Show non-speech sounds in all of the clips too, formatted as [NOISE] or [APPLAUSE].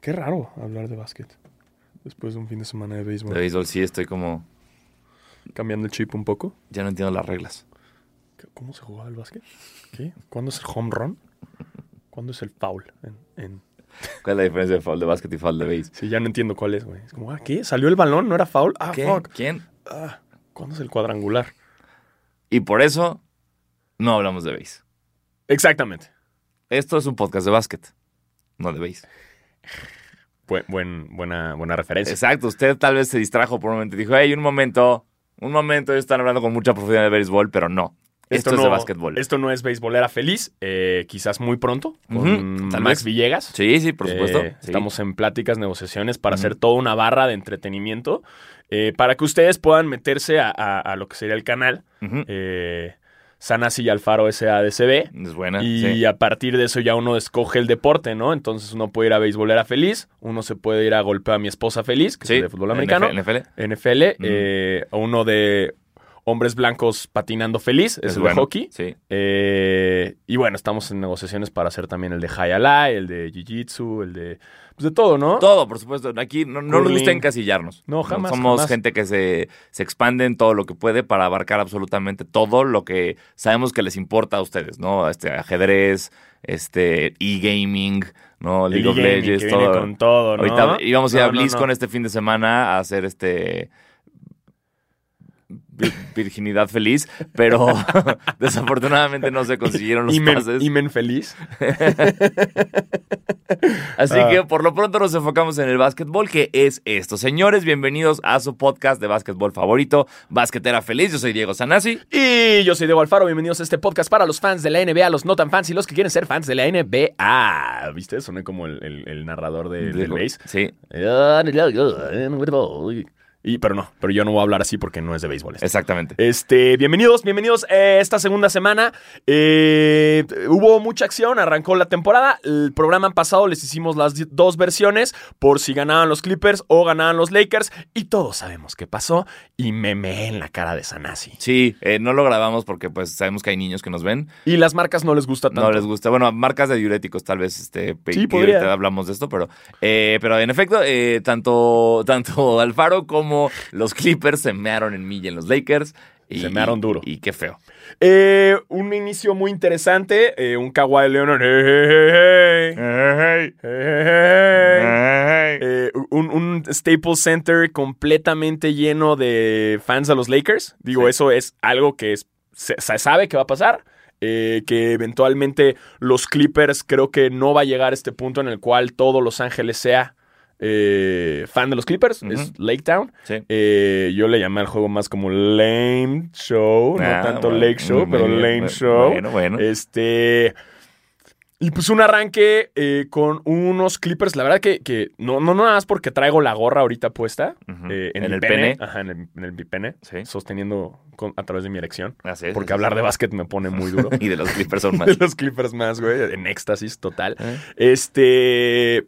Qué raro hablar de básquet. Después de un fin de semana de béisbol. De béisbol sí estoy como... Cambiando el chip un poco. Ya no entiendo las reglas. ¿Cómo se jugaba el básquet? ¿Qué? ¿Cuándo es el home run? ¿Cuándo es el foul? En, en... [LAUGHS] ¿Cuál es la diferencia de foul de básquet y foul de béis? Sí, ya no entiendo cuál es, güey. Es como, ah, ¿qué? ¿Salió el balón? ¿No era foul? Ah, ¿Qué? fuck. ¿Quién? Ah, ¿Cuándo es el cuadrangular? Y por eso no hablamos de béis. Exactamente. Esto es un podcast de básquet, no de béis. Buen, buen- buena, buena referencia. Exacto, usted tal vez se distrajo por un momento y dijo, hey, un momento, un momento, ellos están hablando con mucha profundidad de béisbol, pero no. Esto, es no, de básquetbol. Esto no es béisbolera feliz, eh, quizás muy pronto, con tal Max vez. Villegas. Sí, sí, por supuesto. Eh, Sí. Estamos en pláticas, negociaciones para hacer toda una barra de entretenimiento eh, para que ustedes puedan meterse a, a- a lo que sería el canal eh, Sanasi y Alfaro SADCB. Es buena. Y sí. a partir de eso ya uno escoge el deporte, ¿no? Entonces uno puede ir a béisbolera feliz, uno se puede ir a golpear a mi esposa feliz, que Sí, es de fútbol americano, NFL. NFL, eh, uno de hombres blancos patinando feliz, es, Es el bueno. de hockey. Sí. Eh, y bueno, estamos en negociaciones para hacer también el de High Alai, el de Jiu-Jitsu, el de... Pues de todo, ¿no? Todo, por supuesto. Aquí no, no nos gusta encasillarnos. No, jamás, Somos jamás. gente que se, se expande en todo lo que puede para abarcar absolutamente todo lo que sabemos que les importa a ustedes, ¿no? Este, ajedrez, este, e-gaming, ¿no? League of Legends, todo. con todo, ¿no? Ahorita íbamos a ir a BlizzCon este fin de semana a hacer este virginidad feliz, pero [LAUGHS] desafortunadamente no se consiguieron los Imen, pases. Imen feliz. [LAUGHS] Así Ah. que por lo pronto nos enfocamos en el básquetbol, que es esto. Señores, bienvenidos a su podcast de básquetbol favorito, Basquetera Feliz. Yo soy Diego Sanasi. Y yo soy Diego Alfaro, bienvenidos a este podcast para los fans de la NBA, los no tan fans y los que quieren ser fans de la NBA. ¿Viste? Soné como el, el- el narrador de, del base. Sí, Y, pero no, pero yo no voy a hablar así porque no es de béisbol. esto. exactamente. Este, bienvenidos, bienvenidos a esta segunda semana. Eh, hubo mucha acción, arrancó la temporada. El programa pasado les hicimos las dos versiones por si ganaban los Clippers o ganaban los Lakers. Y todos sabemos qué pasó. Y me meé en la cara de Sanasi. Sí, eh, no lo grabamos porque pues sabemos que hay niños que nos ven. Y las marcas no les gusta tanto. No les gusta. Bueno, marcas de diuréticos tal vez, este, Sí, podría. ahorita hablamos de esto, pero, eh, pero en efecto, eh, tanto, [LAUGHS] tanto Alfaro como los Clippers se mearon en mí y en los Lakers. Y, Se mearon duro. Y, qué feo. Eh, un inicio muy interesante. eh, un Kawhi Leonard. Eh, un, un Staples Center completamente lleno de fans de los Lakers. Digo, Sí. eso es algo que es- se, se sabe que va a pasar. eh, que eventualmente los Clippers creo que no va a llegar a este punto en el cual todo Los Ángeles sea eh, fan de los Clippers. Es Lake Town. Sí. Eh, yo le llamé al juego más como Lame Show, no Ah, tanto bueno, Lake Show, pero bien, Lame Show. Bueno, bueno. Este. Y pues un arranque eh, con unos Clippers. La verdad que, que no, no nada más porque traigo la gorra ahorita puesta. Eh, en, el pene. Ajá, en el, en el bipene. Sí. Sosteniendo con- a través de mi erección. Así es, Porque así hablar es. de básquet me pone muy duro. [LAUGHS] Y de los Clippers son [LAUGHS] más. de los Clippers más, güey. En éxtasis total. ¿Eh? Este.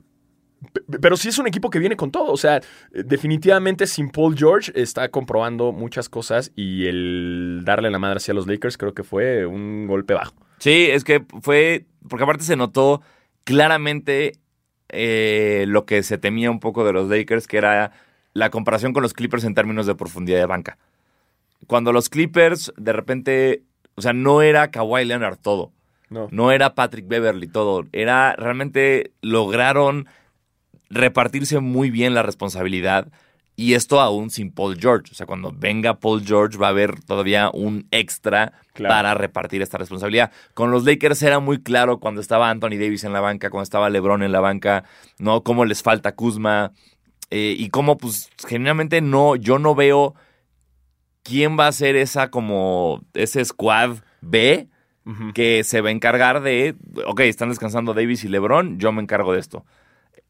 Pero sí es un equipo que viene con todo. O sea, definitivamente sin Paul George está comprobando muchas cosas y el darle la madre hacia los Lakers creo que fue un golpe bajo. Sí, es que fue. Porque aparte se notó claramente eh, lo que se temía un poco de los Lakers, que era la comparación con los Clippers en términos de profundidad de banca. Cuando los Clippers, de repente. O sea, no era Kawhi Leonard todo. No. No era Patrick Beverly todo. Era realmente lograron repartirse muy bien la responsabilidad. Y esto aún sin Paul George. O sea, cuando venga Paul George va a haber todavía un extra Claro. para repartir esta responsabilidad. Con los Lakers era muy claro cuando estaba Anthony Davis en la banca, cuando estaba LeBron en la banca, ¿no? Cómo les falta Kuzma. eh, y cómo, pues, genuinamente no, yo no veo quién va a ser esa como, ese squad B que se va a encargar de, ok, están descansando Davis y LeBron, yo me encargo de esto.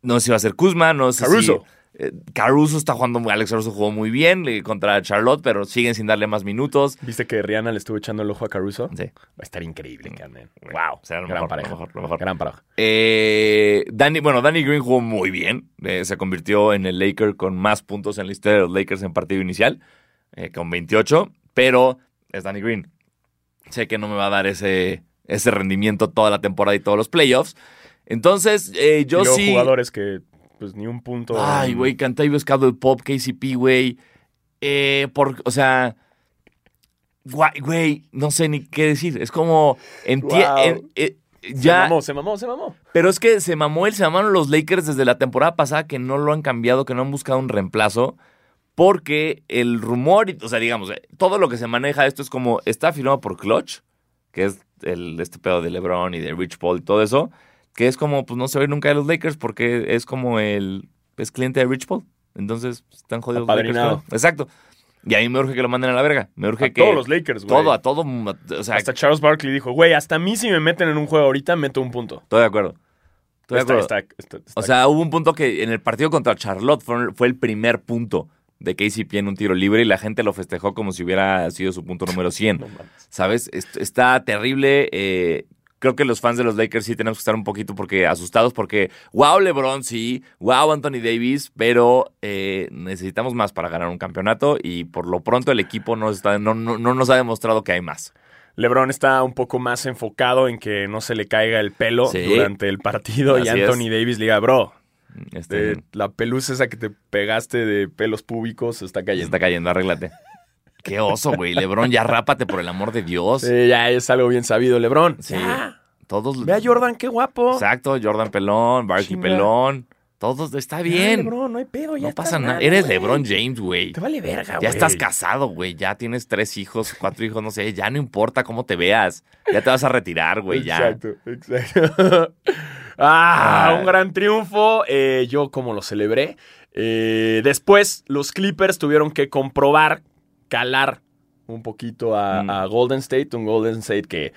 No sé si va a ser Kuzma, no sé Caruso. si... eh, Caruso está jugando, muy- Alex Caruso jugó muy bien eh, contra Charlotte, pero siguen sin darle más minutos. ¿Viste que Rihanna le estuvo echando el ojo a Caruso? Sí. Va a estar increíble Wow. sea, lo gran mejor, pareja. lo mejor, lo mejor. Gran pareja. Eh, Danny, bueno, Danny Green jugó muy bien. Eh, se convirtió en el Laker con más puntos en la historia de los Lakers en partido inicial, con 28, pero es Danny Green. Sé que no me va a dar ese, ese rendimiento toda la temporada y todos los playoffs. Entonces, eh, yo y luego sí. jugadores que, pues, ni un punto. Ay, güey, Cantavius Caldwell Pop, KCP, güey. Eh, por, o sea, güey, no sé ni qué decir. Es como, Wow. en- eh, Se ya, mamó, se mamó, se mamó. pero es que se mamó él, se mamaron los Lakers desde la temporada pasada que no lo han cambiado, que no han buscado un reemplazo. Porque el rumor, y- o sea, digamos, eh, todo lo que se maneja esto es como, está firmado por Clutch, que es el, este pedo de LeBron y de Rich Paul y todo eso, que es como, pues no se ve nunca de los Lakers porque es como el, es cliente de Rich Paul. Entonces, pues, están jodidos los Lakers. Exacto. Y a mí me urge que lo manden a la verga. Me urge A que... todos los Lakers, güey. Todo, a todo. O sea, Hasta Charles Barkley dijo, güey, hasta a mí si me meten en un juego ahorita, meto un punto. estoy de acuerdo. Estoy de Está- acuerdo. está- está- está- O sea, hubo un punto que en el partido contra Charlotte fue, fue el primer punto de KCP en un tiro libre y la gente lo festejó como si hubiera sido su punto número 100. no mames. ¿Sabes? Est- Está terrible. eh, creo que los fans de los Lakers sí tenemos que estar un poquito porque asustados porque, wow, LeBron sí, wow, Anthony Davis, pero eh, necesitamos más para ganar un campeonato y por lo pronto el equipo no, está, no, no, no nos ha demostrado que hay más. LeBron está un poco más enfocado en que no se le caiga el pelo Sí. durante el partido y Anthony Davis le diga, bro, Este, la pelusa esa que te pegaste de pelos públicos está cayendo. está cayendo, arréglate. Qué oso, güey. LeBron, ya rápate por el amor de Dios. Sí, ya es algo bien sabido, LeBron. Sí. Ya. Todos. Ve a Jordan, qué guapo. Exacto, Jordan Pelón, Barkley. Pelón. Todos, está Ya, bien. LeBron, no hay pedo, ya no pasa nada. Eres güey. LeBron James, güey. Te vale verga, Ya güey. estás casado, güey. Ya tienes tres hijos, cuatro hijos, no sé. Ya no importa cómo te veas. Ya te vas a retirar, güey. Ya. Exacto, exacto. [LAUGHS] ah, Ah. un gran triunfo. Eh, yo como lo celebré. Eh, después, los Clippers tuvieron que comprobar, calar un poquito a, Mm. a Golden State. Un Golden State que...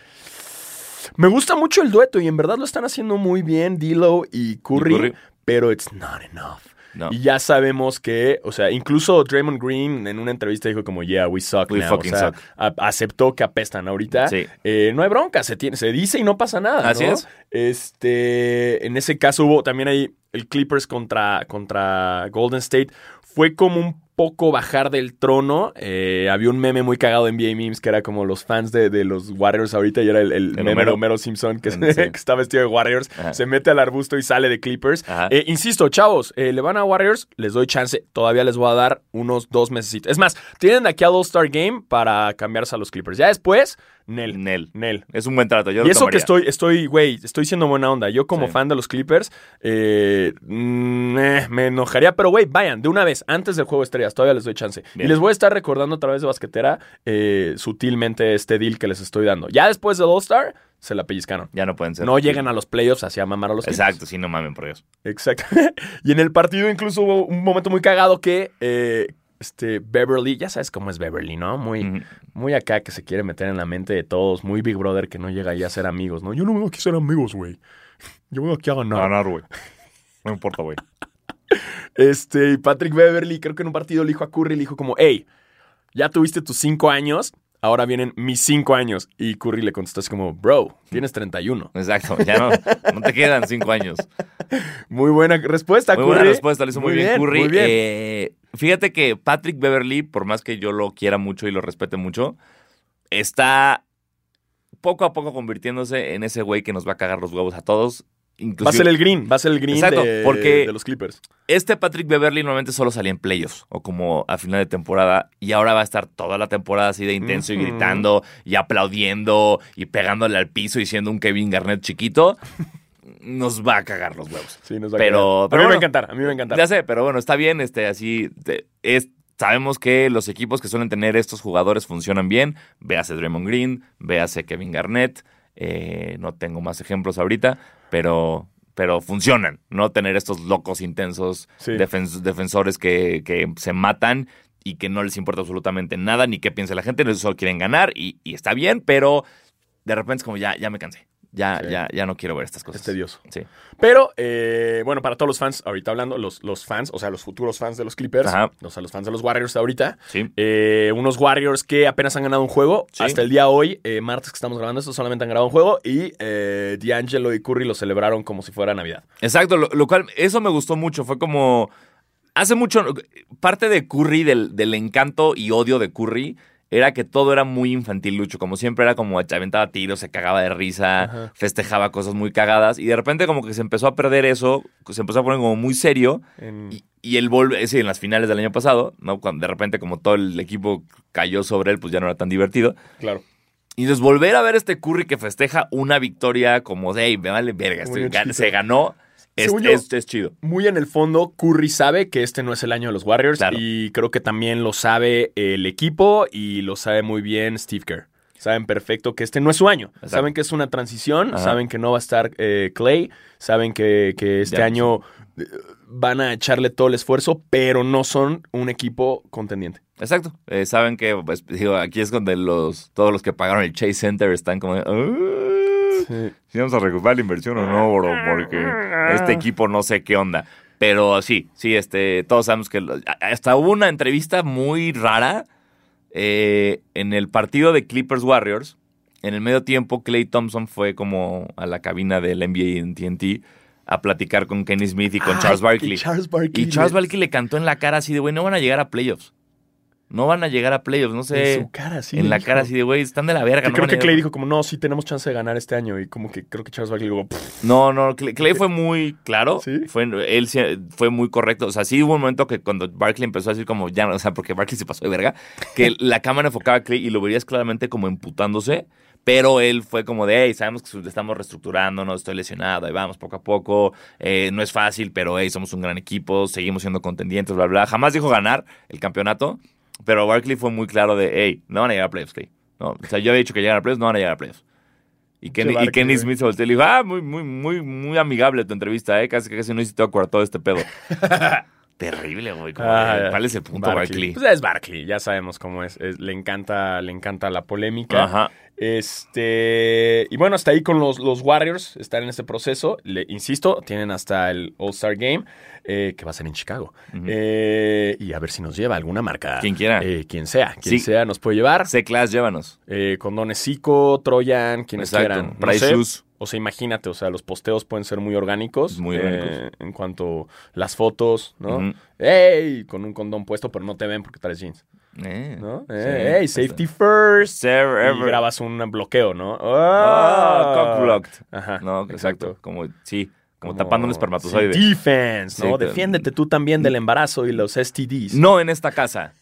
Me gusta mucho el dueto y en verdad lo están haciendo muy bien, D'Lo y Curry, Y Curry. pero it's not enough. No. Y ya sabemos que, o sea, incluso Draymond Green en una entrevista dijo como, yeah, we suck We now. fucking o sea, suck. a- aceptó que apestan ahorita. Sí. Eh, no hay bronca, se, tiene, se dice y no pasa nada. Así ¿no? es. Este, en ese caso hubo también ahí el Clippers contra, contra Golden State. Fue como un poco bajar del trono. Eh, había un meme muy cagado en NBA Memes que era como los fans de, de los Warriors ahorita y era el, el El meme de Homero. Simpson que, Sí. [LAUGHS] que está vestido de Warriors. Ajá. Se mete al arbusto y sale de Clippers. Eh, insisto, chavos, eh, le van a Warriors, les doy chance. Todavía les voy a dar unos dos meses. Es más, tienen aquí al All-Star Game para cambiarse a los Clippers. Ya después, Nel. Nel. Nel. Es un buen trato. Yo Y lo eso que estoy, estoy, güey, estoy siendo buena onda. Yo como Sí. fan de los Clippers, mm, me enojaría. Pero, güey, vayan, de una vez, antes del juego de todavía les doy chance. Bien. Y les voy a estar recordando a través de basquetera eh, sutilmente este deal que les estoy dando. Ya después de All-Star, se la pellizcaron. Ya no pueden ser. No llegan a los playoffs así a mamar a los. Exacto, sí, no mamen, por Dios. Exacto. [LAUGHS] y en el partido incluso hubo un momento muy cagado que eh, este Beverly, ya sabes cómo es Beverly, ¿no? Muy, muy acá que se quiere meter en la mente de todos, muy Big Brother que no llega ahí a ser amigos, ¿no? Yo no vengo aquí a ser amigos, güey. Yo vengo aquí a ganar. Ganar, güey. No importa, güey. [LAUGHS] Este, Patrick Beverly, creo que en un partido le dijo a Curry, le dijo como, hey, ya tuviste tus cinco años, ahora vienen mis cinco años. Y Curry le contestó así como, bro, tienes 31. Exacto, ya no, no te quedan cinco años. Muy buena respuesta, Muy Curry. buena respuesta, lo hizo muy, bien, Curry. Muy bien. Eh, fíjate que Patrick Beverly, por más que yo lo quiera mucho y lo respete mucho, está poco a poco convirtiéndose en ese güey que nos va a cagar los huevos a todos. Va a ser el green, va a ser el green Exacto, de, porque- de los Clippers. Este Patrick Beverly normalmente solo salía en playoffs o como a final de temporada y ahora va a estar toda la temporada así de intenso y gritando y aplaudiendo y pegándole al piso y siendo un Kevin Garnett chiquito. [LAUGHS] Nos va a cagar los huevos. Sí, nos va Pero- a pero a mí me va a encantar, a mí me va a encantar. Ya sé, pero bueno, está bien, este, así, te- es, sabemos que los equipos que suelen tener estos jugadores funcionan bien, véase Draymond Green, véase Kevin Garnett, eh, no tengo más ejemplos ahorita, pero, pero funcionan, ¿no? Tener estos locos intensos Sí. defensores que, que se matan y que no les importa absolutamente nada, ni qué piense la gente, no solo quieren ganar y, y está bien, pero de repente es como ya, ya me cansé. Ya, Sí. ya, ya no quiero ver estas cosas. Es tedioso. Sí. Pero, eh, bueno, para todos los fans, ahorita hablando, los, los fans, o sea, los futuros fans de los Clippers, Ajá. o sea, los fans de los Warriors ahorita, Sí. eh, unos Warriors que apenas han ganado un juego. Sí. Hasta el día hoy, eh, martes que estamos grabando esto, solamente han ganado un juego y D'Angelo y Curry lo celebraron como si fuera Navidad. Exacto, lo, lo cual, eso me gustó mucho. Fue como. Hace mucho. Parte de Curry, del, del encanto y odio de Curry, era que todo era muy infantilucho. Como siempre era como aventaba tiros, se cagaba de risa, Ajá. festejaba cosas muy cagadas. Y de repente como que se empezó a perder eso, se empezó a poner como muy serio. En- Y, y él vuelve, sí, en las finales del año pasado, ¿no? Cuando de repente como todo el equipo cayó sobre él, pues ya no era tan divertido. Claro. Y entonces volver a ver este Curry que festeja una victoria como de, hey, me vale verga, estoy- se ganó, es, Según yo- es- es chido. Muy en el fondo, Curry sabe que este no es el año de los Warriors Claro. y creo que también lo sabe el equipo y lo sabe muy bien Steve Kerr. Saben perfecto que este no es su año. Exacto. Saben que es una transición, Ajá. saben que no va a estar eh, Clay, saben que, que este Ya, año eh, van a echarle todo el esfuerzo, pero no son un equipo contendiente. Exacto. Eh, saben que, pues, digo, aquí es donde los, todos los que pagaron el Chase Center están como, de, "Ah, si vamos a recuperar la inversión o no, bro, porque este equipo no sé qué onda. Pero sí, sí, este, todos sabemos que lo- hasta hubo una entrevista muy rara eh, en el partido de Clippers Warriors. En el medio tiempo, Clay Thompson fue como a la cabina del NBA en TNT a platicar con Kenny Smith y con Charles Barkley. Charles Barkley. Y Charles le- Barkley le cantó en la cara así de, güey, no van a llegar a playoffs. No van a llegar a playoffs, no sé. En su cara, sí. en la cara así de, güey, están de la verga. Que no creo que Clay dijo como, no, sí tenemos chance de ganar este año. Y como que creo que Charles Barkley dijo, "Pff, No, no, Clay, Clay fue muy claro. ¿Sí? Fue, él fue muy correcto. O sea, sí hubo un momento que cuando Barkley empezó a decir como, ya, no, o sea, porque Barkley se pasó de verga, que [LAUGHS] la cámara enfocaba a Clay y lo verías claramente como emputándose. Pero él fue como de, hey, sabemos que estamos reestructurando, no estoy lesionado, ahí vamos poco a poco, eh, no es fácil, pero hey, somos un gran equipo, seguimos siendo contendientes, bla, bla. Jamás dijo ganar el campeonato, pero Barkley fue muy claro de, hey, no van a llegar a playoffs, Clay. No, o sea, yo había dicho que llegan a playoffs, no van a llegar a playoffs. Y Kenny, y Kenny. Smith se volteó y le dijo, ah, muy, muy, muy, muy amigable tu entrevista, eh, casi, casi no hiciste acuerdo todo este pedo. [LAUGHS] Terrible, güey. como Ah. ¿Cuál es el punto, Barkley? Pues es Barkley, ya sabemos cómo es. es- le encanta, le encanta la polémica. Ajá. Este. Y bueno, hasta ahí con los, los Warriors. Están en este proceso. Le insisto, tienen hasta el All-Star Game. Eh, que va a ser en Chicago. Eh, y a ver si nos lleva alguna marca. Quien quiera. Eh, quien sea. Quien Sí. sea nos puede llevar. C-Class, llévanos. Eh, condones Zico, Troyan, quienes Exacto. quieran. No Price. Shoes. O sea, imagínate, o sea, los posteos pueden ser muy orgánicos. Muy eh, orgánicos. en cuanto las fotos, ¿no? Ujú. ¡Ey! Con un condón puesto, pero no te ven porque traes jeans, Eh, ¿no? sí, Eh, ¡Ey! Safety first. Y grabas un bloqueo, ¿no? Ah, cock-blocked. Ajá. No, exacto. Como, sí, como, Como- tapando un espermatozoide. sí, defense, ¿no? Sí, Defiéndete tú también del embarazo y los STDs. No en esta casa.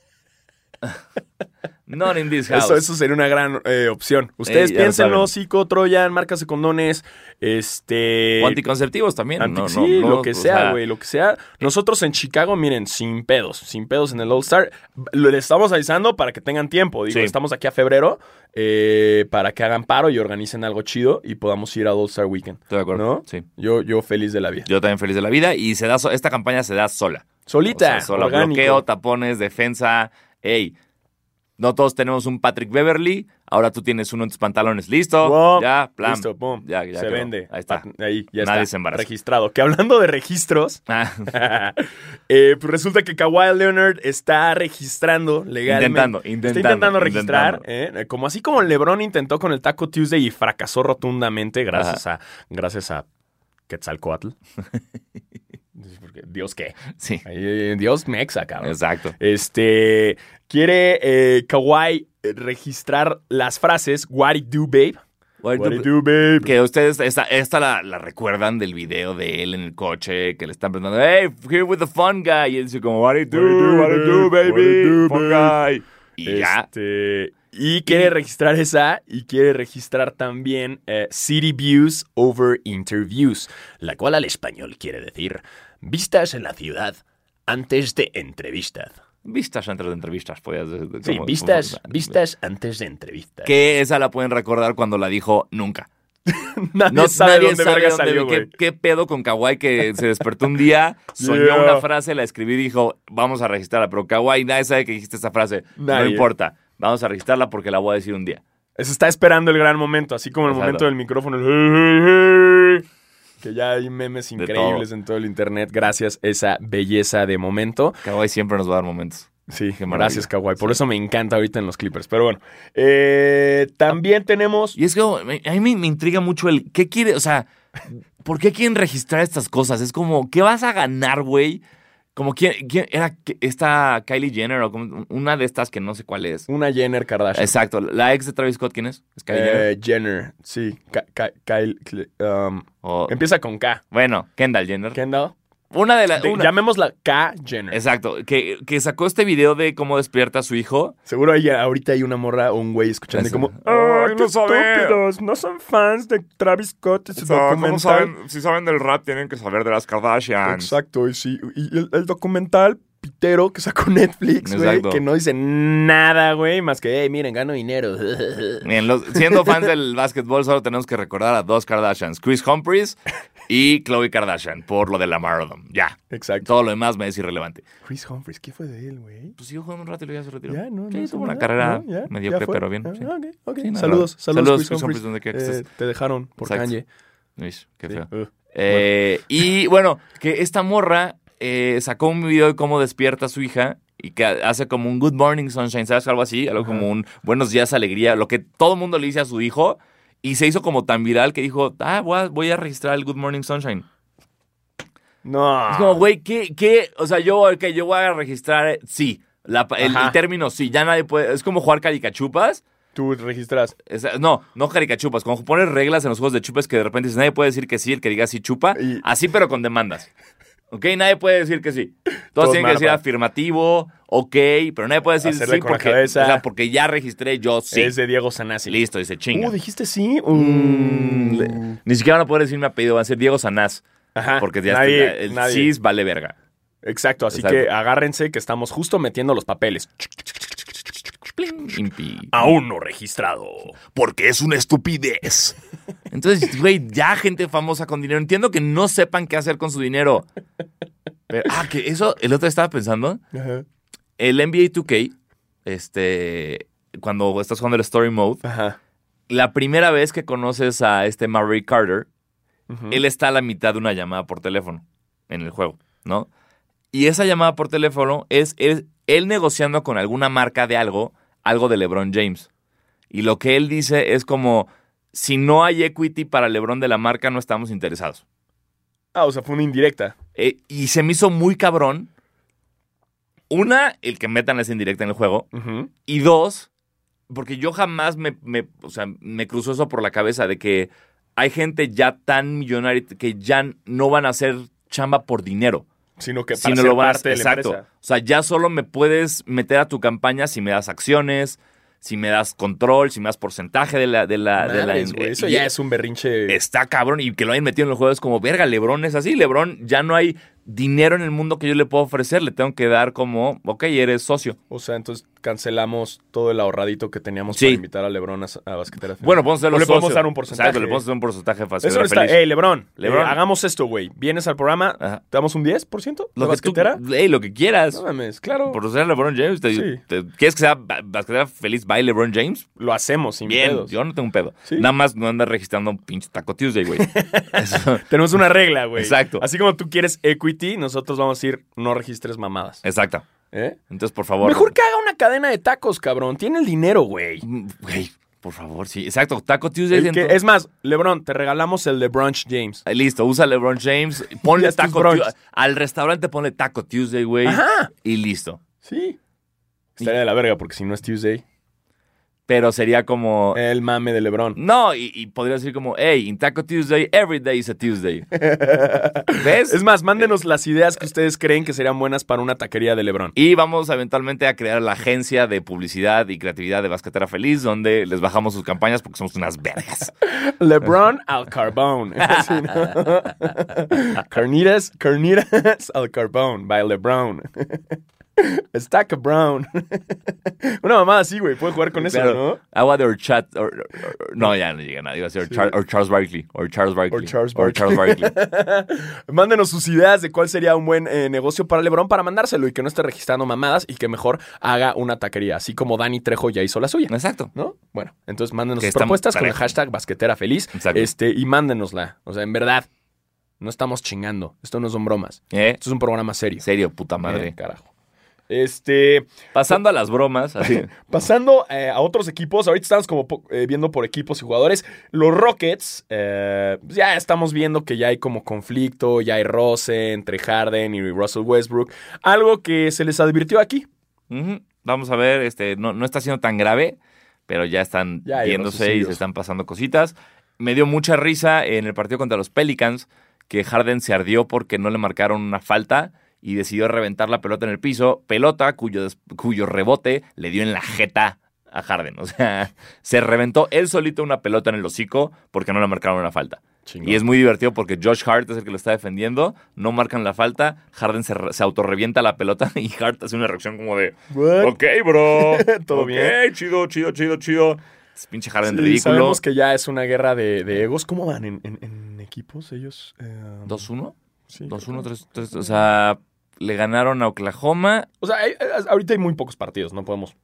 [LAUGHS] Not in this house. Eso, eso sería una gran eh, opción. Ustedes Eh, piénsenlo. Zico, Troyan, marcas de condones, este... O anticonceptivos también. Anti- no, sí, no, no, lo que o sea, güey, lo que sea. Nosotros en Chicago, miren, sin pedos, sin pedos en el All-Star. Lo les estamos avisando para que tengan tiempo. Digo, Sí. estamos aquí a febrero eh, para que hagan paro y organicen algo chido y podamos ir a All-Star Weekend. Estoy de acuerdo. ¿No? Sí. Yo, yo feliz de la vida. Yo también feliz de la vida y se da esta campaña se da sola. O Solita, sea, sola. orgánico. Bloqueo, tapones, defensa. Ey, no todos tenemos un Patrick Beverly. Ahora tú tienes uno en tus pantalones. Listo. Wow, ya, plan. Listo, pum. Ya, ya se quedó. vende. Ahí está. Ahí, ya Nadie está. se embaraza. Registrado. Que hablando de registros, [LAUGHS] Ah, [LAUGHS] eh, pues resulta que Kawhi Leonard está registrando legalmente. Intentando, Está intentando, intentando registrar. intentando. ¿eh? Como así como LeBron intentó con el Taco Tuesday y fracasó rotundamente gracias a gracias a Quetzalcoatl. [LAUGHS] Dios qué. sí, Dios mexa, cabrón. exacto. Este quiere eh, Kawhi eh, registrar las frases What it do, babe. What it do, babe. Que ustedes, esta, esta la, la recuerdan del video de él en el coche, que le están preguntando, hey, here with the fun guy. Y él dice como, what it do, what it do, What it baby, do, fun guy. Y ya. Y quiere registrar esa y quiere registrar también eh, City Views over Interviews, la cual al español quiere decir vistas en la ciudad antes de entrevistas. Vistas entre de entrevistas, decir. Sí, vistas, vistas antes de entrevistas. Que esa la pueden recordar cuando la dijo nunca. [LAUGHS] Nadie No, sabe nadie dónde sabe dónde- salió, qué, pedo con Kawhi que se despertó un día, [LAUGHS] soñó Yeah. una frase, la escribí y dijo, vamos a registrarla. Pero Kawhi, nadie sabe que dijiste esa frase. No importa, vamos a registrarla porque la voy a decir un día. Se está esperando el gran momento, así como el Exacto. momento del micrófono. el que ya hay memes increíbles en todo el internet gracias a esa belleza de momento. Kawhi siempre nos va a dar momentos. Sí, gracias Kawhi. Por Sí. eso me encanta ahorita en los Clippers. Pero bueno, eh, también tenemos... Y es que a mí me intriga mucho el, ¿qué quiere? O sea, ¿por qué quieren registrar estas cosas? Es como, ¿qué vas a ganar, güey? Como quién, quién era esta Kylie Jenner o como una de estas que no sé cuál es. Una Jenner Kardashian. Exacto. La ex de Travis Scott, ¿quién es? ¿Es Kylie Jenner? Eh, Jenner, sí. Ka- Ka- Kyle, um, empieza con K. bueno, Kendall Jenner. Kendall. Una de las. Llamémosla K Jenner. Exacto. Que, que sacó este video de cómo despierta a su hijo. Seguro ahí, ahorita hay una morra o un güey escuchando y como, Ay, ¡ay, no qué saben". estúpidos! No son fans de Travis Scott y su documental. si saben del rap, tienen que saber de las Kardashians. Exacto, y sí. Y el, el documental pitero que sacó [LAUGHS] Netflix, güey, Exacto. que no dice nada, güey, más que, hey, miren, gano dinero. Bien, los- siendo [LAUGHS] fans del básquetbol, solo tenemos que recordar a dos Kardashians: Chris Humphries [LAUGHS] y Khloe Kardashian, por lo de la Odom. Ya. Exacto. Todo lo demás me es irrelevante. Chris Humphries, ¿qué fue de él, güey? Pues siguió jugando un rato y luego ya se retiró. Ya, no, no. Sí, hizo tuvo una nada, carrera ¿no? Ya, mediocre, ya pero bien. Ah, sí. ok, ok. Sí, saludos, saludos, Saludos, Chris Chris Humphries. Donde quiera que Eh, te dejaron por. Uy, qué feo. uh. Eh, Y bueno, que esta morra eh, sacó un video de cómo despierta a su hija y que hace como un Good Morning Sunshine, ¿sabes? Algo así, algo Ajá. como un Buenos días, alegría, lo que todo el mundo le dice a su hijo. Y se hizo como tan viral que dijo, ah, voy a, voy a registrar el Good Morning Sunshine. No. Es como, güey, ¿qué, ¿qué? O sea, yo, ok, yo voy a registrar, eh, sí. La- el, el término sí, ya nadie puede. Es como jugar caricachupas. Tú registras. Es- no, no caricachupas. Como pones reglas en los juegos de chupas que de repente dices, nadie puede decir que sí, el que diga sí chupa. Y- Así, pero con demandas. ¿Ok? Nadie puede decir que sí. Todos, Todos tienen que decir afirmativo, ok, pero nadie puede decir Hacerle sí porque, cabeza. o sea, porque ya registré yo sí. Es de Diego Sanasi. Listo, dice chinga. Uh, dijiste sí. Mm, le- Ni siquiera van a poder decir mi apellido, van a ser Diego Sanás. Ajá. Porque ya nadie, está- el nadie. cis vale verga. Exacto, así Exacto. que agárrense que estamos justo metiendo los papeles. Impi. Aún no registrado. Porque es una estupidez. Entonces, güey, ya gente famosa con dinero. Entiendo que no sepan qué hacer con su dinero. Pero, ah, que eso, el otro estaba pensando. Ajá. El NBA 2K, este, cuando estás jugando el Story Mode, Ajá. la primera vez que conoces a este Murray Carter, él está a la mitad de una llamada por teléfono en el juego, ¿no? Y esa llamada por teléfono es él, él negociando con alguna marca de algo, algo de LeBron James. Y lo que él dice es como, si no hay equity para LeBron de la marca, no estamos interesados. Ah, o sea, fue una indirecta. Eh, y se me hizo muy cabrón. Una, el que metan esa indirecta en el juego. Y dos, porque yo jamás me, me- o sea, me cruzó eso por la cabeza de que hay gente ya tan millonaria que ya no van a hacer chamba por dinero. Sino que para sino ser lo van a parte de la Exacto. empresa. O sea, ya solo me puedes meter a tu campaña si me das acciones, si me das control, si me das porcentaje de la... De la, de la Madres, güey, Eso ya es un berrinche. Está cabrón y que lo hayan metido en los juegos como, verga, Lebron es así. Lebron ya no hay dinero en el mundo que yo le puedo ofrecer. Le tengo que dar como, ok, eres socio. O sea, entonces cancelamos todo el ahorradito que teníamos Sí. para invitar a Lebron a, a basquetera. Final. Bueno, podemos los le podemos dar un porcentaje. Exacto, le podemos dar un porcentaje fácil. Eso está. Ey, Lebron, Lebron. eh, hagamos esto, güey. Vienes al programa, Ajá. te damos un 10% de lo tú, basquetera. ey, lo que quieras. No mames, claro. Por ser LeBron James. te- Sí. te- ¿Quieres que sea ba- basquetera feliz by LeBron James? Lo hacemos sin Bien, pedos. yo no tengo un pedo. Sí. Nada más no andas registrando un pinche Taco Tuesday, güey. [LAUGHS] Tenemos una regla, güey. Exacto. Así como tú quieres equity, nosotros vamos a decir no registres mamadas. Exacto. ¿Eh? Entonces, por favor. Mejor que haga una cadena de tacos, cabrón. Tiene el dinero, güey. Mm, Güey, por favor, sí. Exacto, Taco Tuesday. Que- es más, Lebron, te regalamos el de Brunch James. Ahí Listo, usa LeBron James. Ponle Taco. Tuesday. Al restaurante ponle Taco Tuesday, güey. Ajá. Y listo. Sí. Estaría de la verga porque si no es Tuesday, Pero sería como. el mame de Lebron. No, y, y podría decir como, hey, in Taco Tuesday, every day is a Tuesday. [LAUGHS] ¿Ves? Es más, mándenos las ideas que ustedes creen que serían buenas para una taquería de Lebron. Y vamos eventualmente a crear la agencia de publicidad y creatividad de Basquetera Feliz, donde les bajamos sus campañas porque somos unas vergas. [LAUGHS] Lebron al carbón. [LAUGHS] Sí, ¿no? Carnitas, carnitas al carbón by Lebron. [LAUGHS] Stack of Brown. [LAUGHS] Una mamada así, güey. Puede jugar con eso, Claro, ¿no? Agua de Orchat. or- or- or- no, ya no llega nada. Iba a ser Sí. Char- or Charles Barkley. Or Charles Barkley. Charles Barkley. [LAUGHS] Mándenos sus ideas de cuál sería un buen eh, negocio para Lebron para mandárselo y que no esté registrando mamadas y que mejor haga una taquería, así como Dani Trejo ya hizo la suya. Exacto. ¿No? Bueno, entonces mándenos sus propuestas con el hashtag basquetera feliz. Exacto. Este, y mándenosla. O sea, en verdad, no estamos chingando. Esto no son bromas. ¿Eh? Esto es un programa serio. Serio, puta madre. Eh, carajo. Este, Pasando a las bromas, así. [LAUGHS] pasando eh, a otros equipos, ahorita estamos como eh, viendo por equipos y jugadores. Los Rockets, eh, ya estamos viendo que ya hay como conflicto, ya hay roce entre Harden y Russell Westbrook. Algo que se les advirtió aquí. Vamos a ver, este, no, no está siendo tan grave, pero ya están Ya viéndose y se están pasando cositas. Me dio mucha risa en el partido contra los Pelicans que Harden se ardió porque no le marcaron una falta y decidió reventar la pelota en el piso, pelota cuyo, cuyo rebote le dio en la jeta a Harden. O sea, [LAUGHS] se reventó él solito una pelota en el hocico porque no le marcaron una falta. Y es muy divertido porque Josh Hart es el que lo está defendiendo, no marcan la falta, Harden se, se autorrevienta la pelota [LAUGHS] y Hart hace una reacción como de, What? ok, bro, [LAUGHS] Todo ok, bien. chido, chido, chido, chido. Es pinche Harden Sí, ridículo. Sabemos que ya es una guerra de, de egos. ¿Cómo van en, en- en equipos ellos? Eh, 2-1, sí, 2-1, 3-3, o sea, le ganaron a Oklahoma. O sea, hay- ahorita hay muy pocos partidos, no podemos.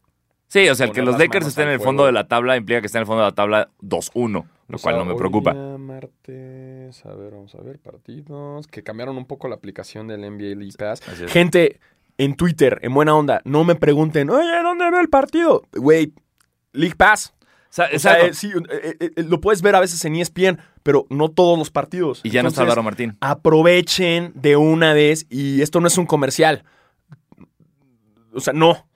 Sí, o sea, el que los Lakers estén en el fondo de la tabla implica que estén en el fondo de la tabla 2-1, lo O cual sea, no me preocupa. día martes, a ver, vamos a ver, partidos. Que cambiaron un poco la aplicación del NBA League Pass. Gente, en Twitter, en buena onda, no me pregunten, oye, ¿dónde veo el partido? Güey, League Pass. O sea, eh, sí, eh, eh, lo puedes ver a veces en ESPN, pero no todos los partidos. y ya no está Álvaro Martín. aprovechen de una vez y esto no es un comercial. O sea, no.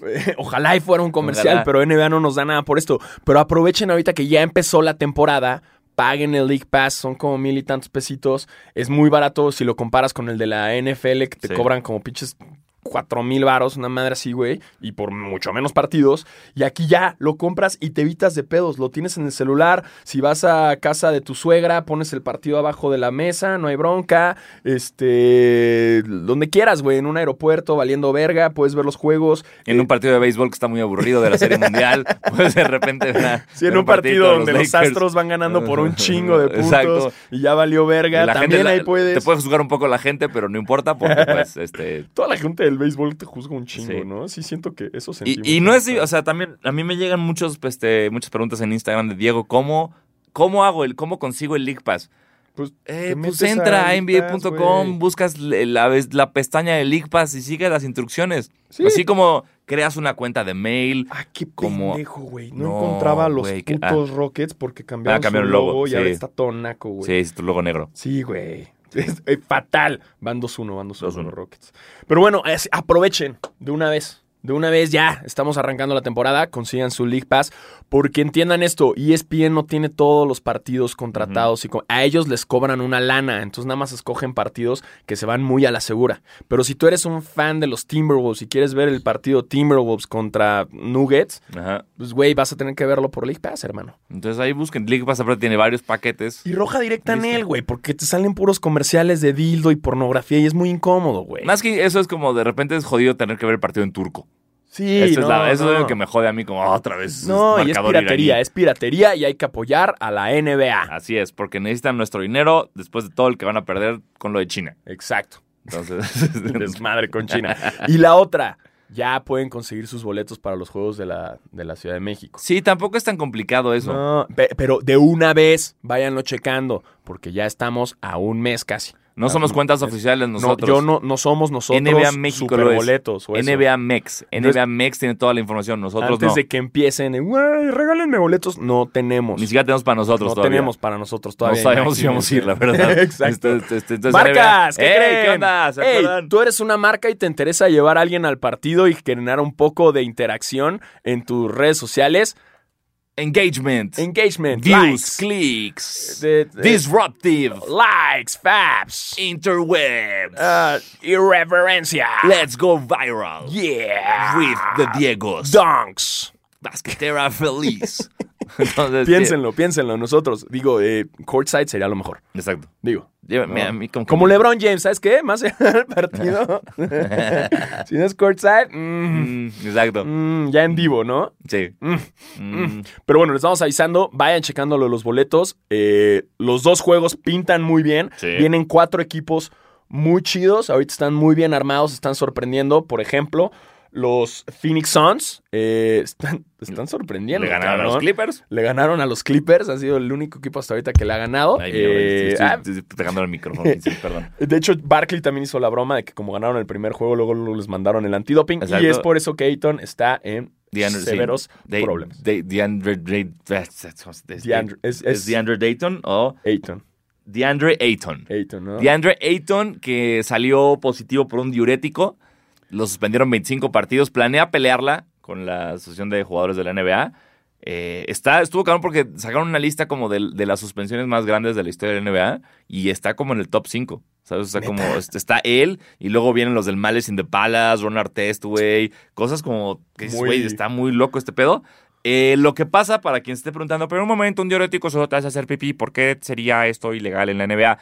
[LAUGHS] Ojalá y fuera un comercial, Ojalá. pero NBA no nos da nada por esto. Pero aprovechen ahorita que ya empezó la temporada, paguen el League Pass, son como mil y tantos pesitos. Es muy barato si lo comparas con el de la NFL, que te Sí. cobran como pinches cuatro mil varos, una madre así, güey, y por mucho menos partidos. Y aquí ya lo compras y te evitas de pedos. Lo tienes en el celular. Si vas a casa de tu suegra, pones el partido abajo de la mesa, no hay bronca. Este, donde quieras, güey, en un aeropuerto, valiendo verga, puedes ver los juegos. En Eh, un partido de béisbol que está muy aburrido de la Serie Mundial, [LAUGHS] pues de repente... ver Sí, en un partido de donde los, astros van ganando por un chingo de puntos Exacto. y ya valió verga. la También gente la- ahí puedes. Te puede juzgar un poco la gente, pero no importa porque, pues, este... [LAUGHS] Toda la gente del béisbol te juzga un chingo, Sí. ¿no? Sí, siento que eso Y, sentimos. y no es, o sea, también a mí me llegan muchos, pues, este, muchas preguntas en Instagram de Diego, ¿cómo, cómo hago el, cómo consigo el League Pass? Pues, Eh, pues entra a NBA.com, buscas la, la pestaña de League Pass y sigue las instrucciones. Sí. Así como creas una cuenta de mail. Ah, qué como- pendejo, güey. No, No, encontraba los güey, que- putos Rockets porque cambiaron, Ah, cambiaron su el logo, logo, y ahora sí. está tonaco, güey. Sí, es tu logo negro. Sí, güey. Es, [LAUGHS] fatal. Van 2-1, van 2-1 2-1. los Rockets. Pero bueno, es- aprovechen de una vez. De una vez ya estamos arrancando la temporada, consigan su League Pass, porque entiendan esto, ESPN no tiene todos los partidos contratados y a ellos les cobran una lana, entonces nada más escogen partidos que se van muy a la segura. Pero si tú eres un fan de los Timberwolves y quieres ver el partido Timberwolves contra Nuggets, Ajá. pues güey, vas a tener que verlo por League Pass, hermano. Entonces ahí busquen. League Pass aparte tiene varios paquetes. Y roja directa en él, güey, porque te salen puros comerciales de dildo y pornografía y es muy incómodo, güey. Más que eso es como de repente es jodido tener que ver el partido en turco. Sí, eso no, es, la- eso no. es lo que me jode a mí como "Ah, otra vez. No, y es piratería, iraní". es piratería y hay que apoyar a la NBA. Así es, porque necesitan nuestro dinero después de todo el que van a perder con lo de China. Exacto. Entonces, [LAUGHS] [LAUGHS] Desmadre con China. Y la otra, ya pueden conseguir sus boletos para los Juegos de la, de la Ciudad de México. sí, tampoco es tan complicado eso. No, pe- pero de una vez, váyanlo checando, porque ya estamos a un mes casi. No somos cuentas oficiales No, nosotros. yo no, no somos nosotros NBA México lo es. superboletos o eso. NBA Mex. NBA Mex tiene toda la información. Nosotros Antes no. de que empiecen, güey, regálenme boletos. No tenemos. Ni siquiera tenemos para nosotros no todavía. tenemos para nosotros No todavía. sabíamos si íbamos a ir, la verdad. [LAUGHS] Exacto. Este, este, entonces, Marcas, ¿qué NBA, ¡Ey, creen? ¿Qué onda? Tú eres una marca y te interesa llevar a alguien al partido y generar un poco de interacción en tus redes sociales. Engagement. Engagement, Views, likes, clicks. de- de- Disruptive. likes, faps, Interwebs. uh, irreverencia. Let's go viral. yeah. With the Diegos. Dunks. Basquetera feliz. [LAUGHS] Entonces, Piénsenlo, piénsenlo. Nosotros, digo, eh, courtside sería lo mejor. Exacto. Digo. Llévame No. a mí como, Como LeBron James, ¿sabes qué? Más allá del partido. [LAUGHS] si no es courtside, mm, Mm, exacto. mm, ya en Divo, ¿no? Sí. Pero bueno, les vamos avisando, vayan checándolo los boletos. Eh, los dos juegos pintan muy bien. Sí. Vienen cuatro equipos muy chidos. Ahorita están muy bien armados, están sorprendiendo. Por ejemplo, los Phoenix Suns eh, están, están sorprendiendo. Le ganaron a los. Clippers. Le ganaron a los Clippers. Ha sido el único equipo hasta ahorita que le ha ganado. Ay, Eh, estoy, ah, estoy- estoy pegando el micrófono, sí, perdón. [LAUGHS] de hecho, Barkley también hizo la broma de que como ganaron el primer juego, luego les mandaron el antidoping. Exacto. Y es por eso que Ayton está en DeAndre, severos problemas. de- DeAndre, es es- DeAndre Dayton o Ayton. DeAndre Ayton. Ayton, ¿no? DeAndre Ayton, que salió positivo por un diurético, lo suspendieron 25 partidos, planea pelearla con la Asociación de Jugadores de la NBA. Eh, está, estuvo cabrón porque sacaron una lista como de, de las suspensiones más grandes de la historia de la NBA y está como en el top 5. ¿Sabes? O sea, como está él y luego vienen los del Malice in the Palace, Ron Artest, güey. Cosas como que dices, güey, está muy loco este pedo. Eh, lo que pasa, para quien se esté preguntando, pero en un momento un diurético solo te hace hacer pipí, ¿por qué sería esto ilegal en la NBA?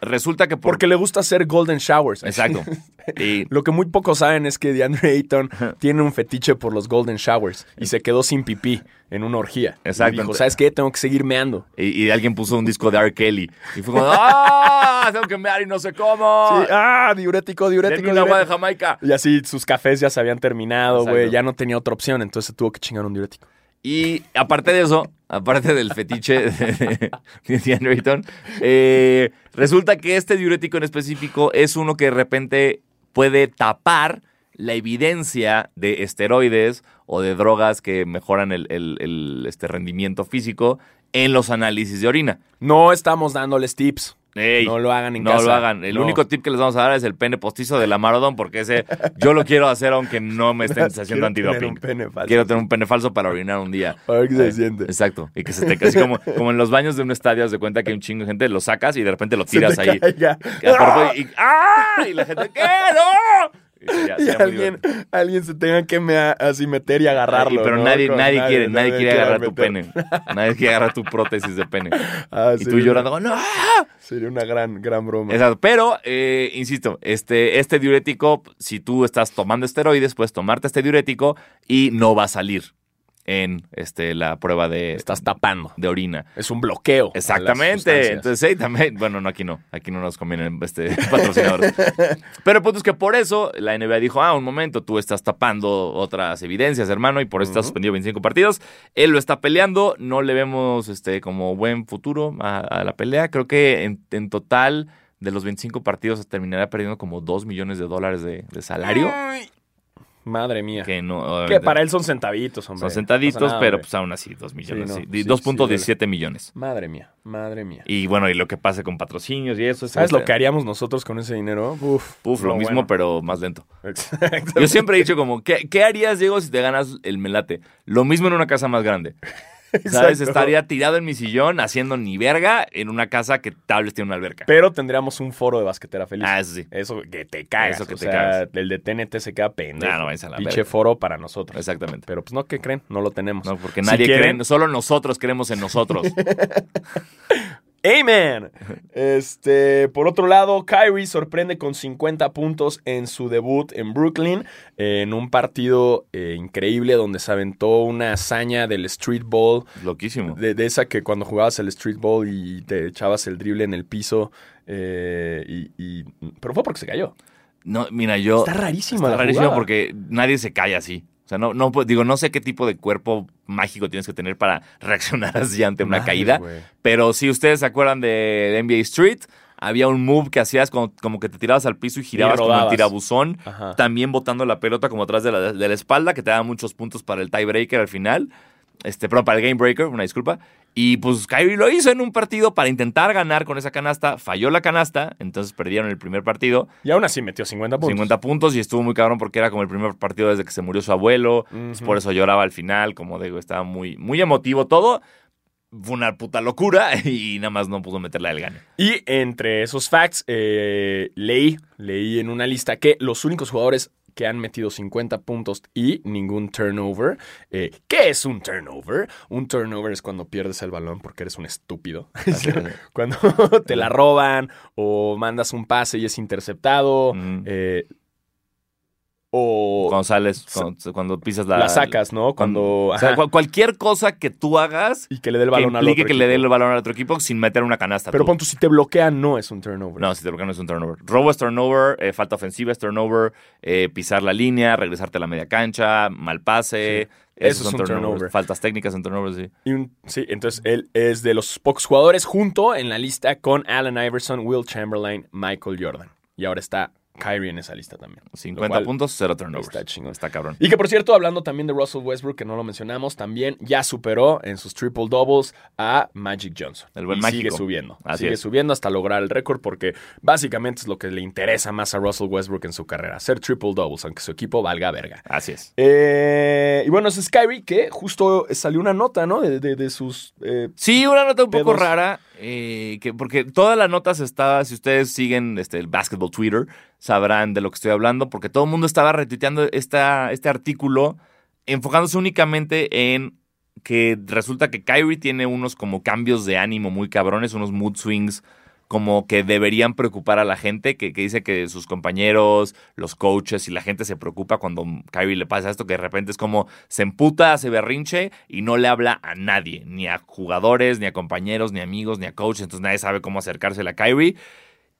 Resulta que por- Porque le gusta hacer golden showers. Exacto. [LAUGHS] [LAUGHS] Lo que muy pocos saben es que DeAndre Ayton tiene un fetiche por los golden showers y se quedó sin pipí en una orgía. Exacto. Y dijo, ¿sabes qué? Tengo que seguir meando. Y, y alguien puso un disco de R. Kelly. Y fue como, ¡ah! Tengo que mear y no sé cómo. Sí, ah, diurético, diurético. Un agua de. Jamaica. Y así sus cafés ya se habían terminado, güey. Ya no tenía otra opción, entonces se tuvo que chingar un diurético. Y aparte de eso, aparte del fetiche de, de DeAndre Ayton, eh, resulta que este diurético en específico es uno que de repente puede tapar la evidencia de esteroides o de drogas que mejoran el, este rendimiento físico en los análisis de orina. No estamos dándoles tips. Ey, no lo hagan en no casa. lo hagan. El No. único tip que les vamos a dar es el pene postizo de la Marodon, porque ese yo lo quiero hacer aunque no me estén [LAUGHS] haciendo antidoping. Quiero tener un pene falso para orinar un día. [LAUGHS] A ver qué se Eh, siente. Exacto. Y que se te así como, como en los baños de un estadio, de cuenta que hay un chingo de gente, lo sacas y de repente lo Se tiras ahí. [LAUGHS] Y, ¡ah! y la gente, ¿qué? ¡No! [LAUGHS] Y sería- alguien, alguien se tenga que me así meter y agarrarlo. Ay, pero ¿no? nadie, nadie, quiere, nadie quiere agarrar tu pene. Nadie quiere agarrar tu prótesis de pene. [LAUGHS] Ah, Y tú llorando, ¡no! [LAUGHS] Sería una gran, gran broma. Exacto. Pero, eh, insisto, este, este diurético, si tú estás tomando esteroides, puedes tomarte este diurético y no va a salir en este, la prueba de, Estás tapando. de orina. Es un bloqueo. Exactamente. Entonces, sí, también. Bueno, no, aquí no. Aquí no nos convienen este, [LAUGHS] patrocinadores. Pero el punto es que por eso la NBA dijo: Ah, un momento, tú estás tapando otras evidencias, hermano, y por eso estás suspendido 25 partidos. Él lo está peleando. No le vemos este, como buen futuro a, a la pelea. Creo que en, en total. De los 25 partidos terminará perdiendo como 2 millones de dólares de, de salario. Ay, Madre mía. Que no. Que para él son centavitos, hombre. Son No nada, pero hombre. pues aún así, 2 millones. no, sí. sí, sí, 2.17 millones. Madre mía, madre mía. Y bueno, y lo que pase con patrocinios y eso. ¿Sabes este, lo que haríamos nosotros con ese dinero? Uf, Uf, lo no, mismo, bueno. pero más lento. [LAUGHS] Exacto. Yo siempre he dicho como, ¿qué, qué harías, Diego, si te ganas el melate? Lo mismo en una casa más grande. [LAUGHS] ¿Sabes? Exacto. Estaría tirado en mi sillón haciendo ni verga en una casa que tal vez tiene una alberca. Pero tendríamos un foro de basquetera feliz. Ah, eso sí. Eso que te cagas. Eso que o te sea, el de TNT se queda pendejo. Ah, no, váyanse a la Pinche verga. foro para nosotros. Exactamente. Pero pues no, ¿qué creen? No lo tenemos. No, porque Si nadie quieren- cree, solo nosotros creemos en nosotros. [LAUGHS] Amen. Este, por otro lado, Kyrie sorprende con 50 puntos en su debut en Brooklyn, en un partido eh, increíble donde se aventó una hazaña del street ball, Loquísimo. de, de esa que cuando jugabas el street ball y te echabas el drible en el piso, eh, y, y- pero fue porque se cayó. No, mira, yo... Está rarísima Está rarísimo jugada. porque nadie se cae así. O sea, no, no, digo, no sé qué tipo de cuerpo mágico tienes que tener para [LAUGHS] reaccionar así ante una Madre, caída. Pero si ustedes se acuerdan de, de NBA Street, había un move que hacías como, como que te tirabas al piso y girabas como rodabas. tirabuzón, Ajá. también botando la pelota como atrás de la, de la espalda, que te daba muchos puntos para el tiebreaker al final. Este, perdón, para el game breaker, una disculpa. Y pues Kyrie lo hizo en un partido para intentar ganar con esa canasta. Falló la canasta, entonces perdieron el primer partido. Y aún así metió 50 puntos. 50 puntos y estuvo muy cabrón porque era como el primer partido desde que se murió su abuelo. pues, por eso lloraba al final, como digo, estaba muy, muy emotivo todo. Fue una puta locura [LAUGHS] y nada más no pudo meterla el gane. Y entre esos facts, eh, leí, leí en una lista que los únicos jugadores que han metido 50 puntos y ningún turnover. eh, ¿Qué es un turnover? Un turnover es cuando pierdes el balón porque eres un estúpido. [LAUGHS] cuando [LAUGHS] te la roban o mandas un pase y es interceptado. Ujú. eh, o cuando sales, cuando, cuando pisas la... la sacas, ¿no? Cuando... o sea, cualquier cosa que tú hagas y que le dé el que balón al implique otro que le dé equipo. el balón al otro equipo sin meter una canasta. Pero pon tú, si te bloquean, no es un turnover. No, si te bloquean no es un turnover. Robo es turnover, eh, falta ofensiva es turnover, eh, pisar la línea, regresarte a la media cancha, mal pase. Eso esos es son un turnovers. turnover. Faltas técnicas en turnovers, sí. Y un- sí, entonces él es de los pocos jugadores junto en la lista con Allen Iverson, Will Chamberlain, Michael Jordan. Y ahora está Kyrie en esa lista también. 50 Lo cual puntos, cero turnovers. Está chingón. Está cabrón. Y que por cierto, hablando también de Russell Westbrook, que no lo mencionamos, también ya superó en sus triple doubles a Magic Johnson. El buen y mágico. sigue subiendo. Así sigue es. subiendo hasta lograr el récord porque básicamente es lo que le interesa más a Russell Westbrook en su carrera, hacer triple doubles, aunque su equipo valga verga. Así es. Eh, y bueno, es Skyrie que justo salió una nota, ¿no? De, de- de sus... eh, Sí, una nota un poco rara, eh, que, porque todas las notas está, si ustedes siguen este, el basketball Twitter, sabrán de lo que estoy hablando, porque todo el mundo estaba retuiteando esta, este artículo enfocándose únicamente en que resulta que Kyrie tiene unos como cambios de ánimo muy cabrones, unos mood swings como que deberían preocupar a la gente, que, que dice que sus compañeros, los coaches y la gente se preocupa cuando Kyrie le pasa esto, que de repente es como se emputa, hace berrinche y no le habla a nadie, ni a jugadores, ni a compañeros, ni amigos, ni a coaches, entonces nadie sabe cómo acercársele a Kyrie.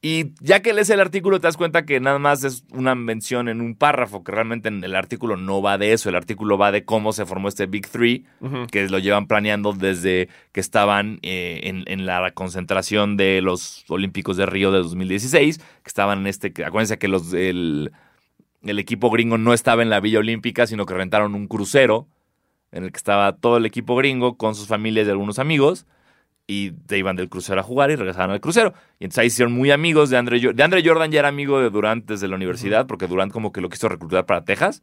Y ya que lees el artículo te das cuenta que nada más es una mención en un párrafo, que realmente en el artículo no va de eso, el artículo va de cómo se formó este Big Three, que lo llevan planeando desde que estaban eh, en, en la concentración de los Olímpicos de Río de 2016, que estaban en este, acuérdense que los, el, el equipo gringo no estaba en la Villa Olímpica, sino que rentaron un crucero en el que estaba todo el equipo gringo con sus familias y algunos amigos. Y se iban del crucero a jugar y regresaban al crucero. Y entonces ahí se hicieron muy amigos de Andre, Jo- de Andre Jordan. Ya era amigo de Durant desde la universidad, porque Durant como que lo quiso reclutar para Texas.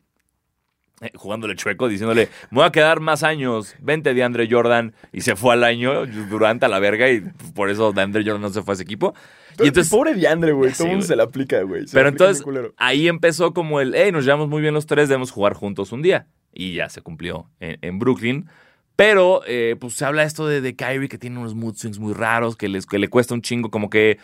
eh, jugándole chueco, diciéndole, me voy a quedar más años, vente de Andre Jordan. Y se fue al año Durant a la verga y por eso de Andre Jordan no se fue a ese equipo. Y entonces, Pobre Diandre, güey. Todo el mundo se la aplica, güey. Pero entonces ahí empezó como el, hey, nos llevamos muy bien los tres, debemos jugar juntos un día. Y ya se cumplió en, en Brooklyn. Pero eh, pues se habla esto de, de Kyrie que tiene unos mood swings muy raros, que, les, que le cuesta un chingo, como que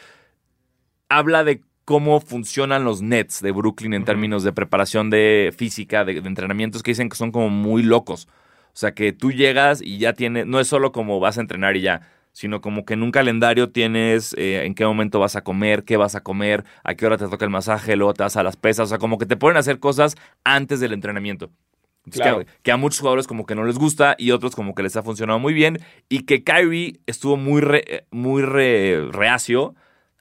habla de cómo funcionan los Nets de Brooklyn en términos de preparación de física, de, de entrenamientos que dicen que son como muy locos. O sea, que tú llegas y ya tienes, no es solo como vas a entrenar y ya, sino como que en un calendario tienes eh, en qué momento vas a comer, qué vas a comer, a qué hora te toca el masaje, luego te vas a las pesas, o sea, como que te ponen a hacer cosas antes del entrenamiento. Claro. que, que a muchos jugadores como que no les gusta y otros como que les ha funcionado muy bien y que Kyrie estuvo muy, re- muy re- reacio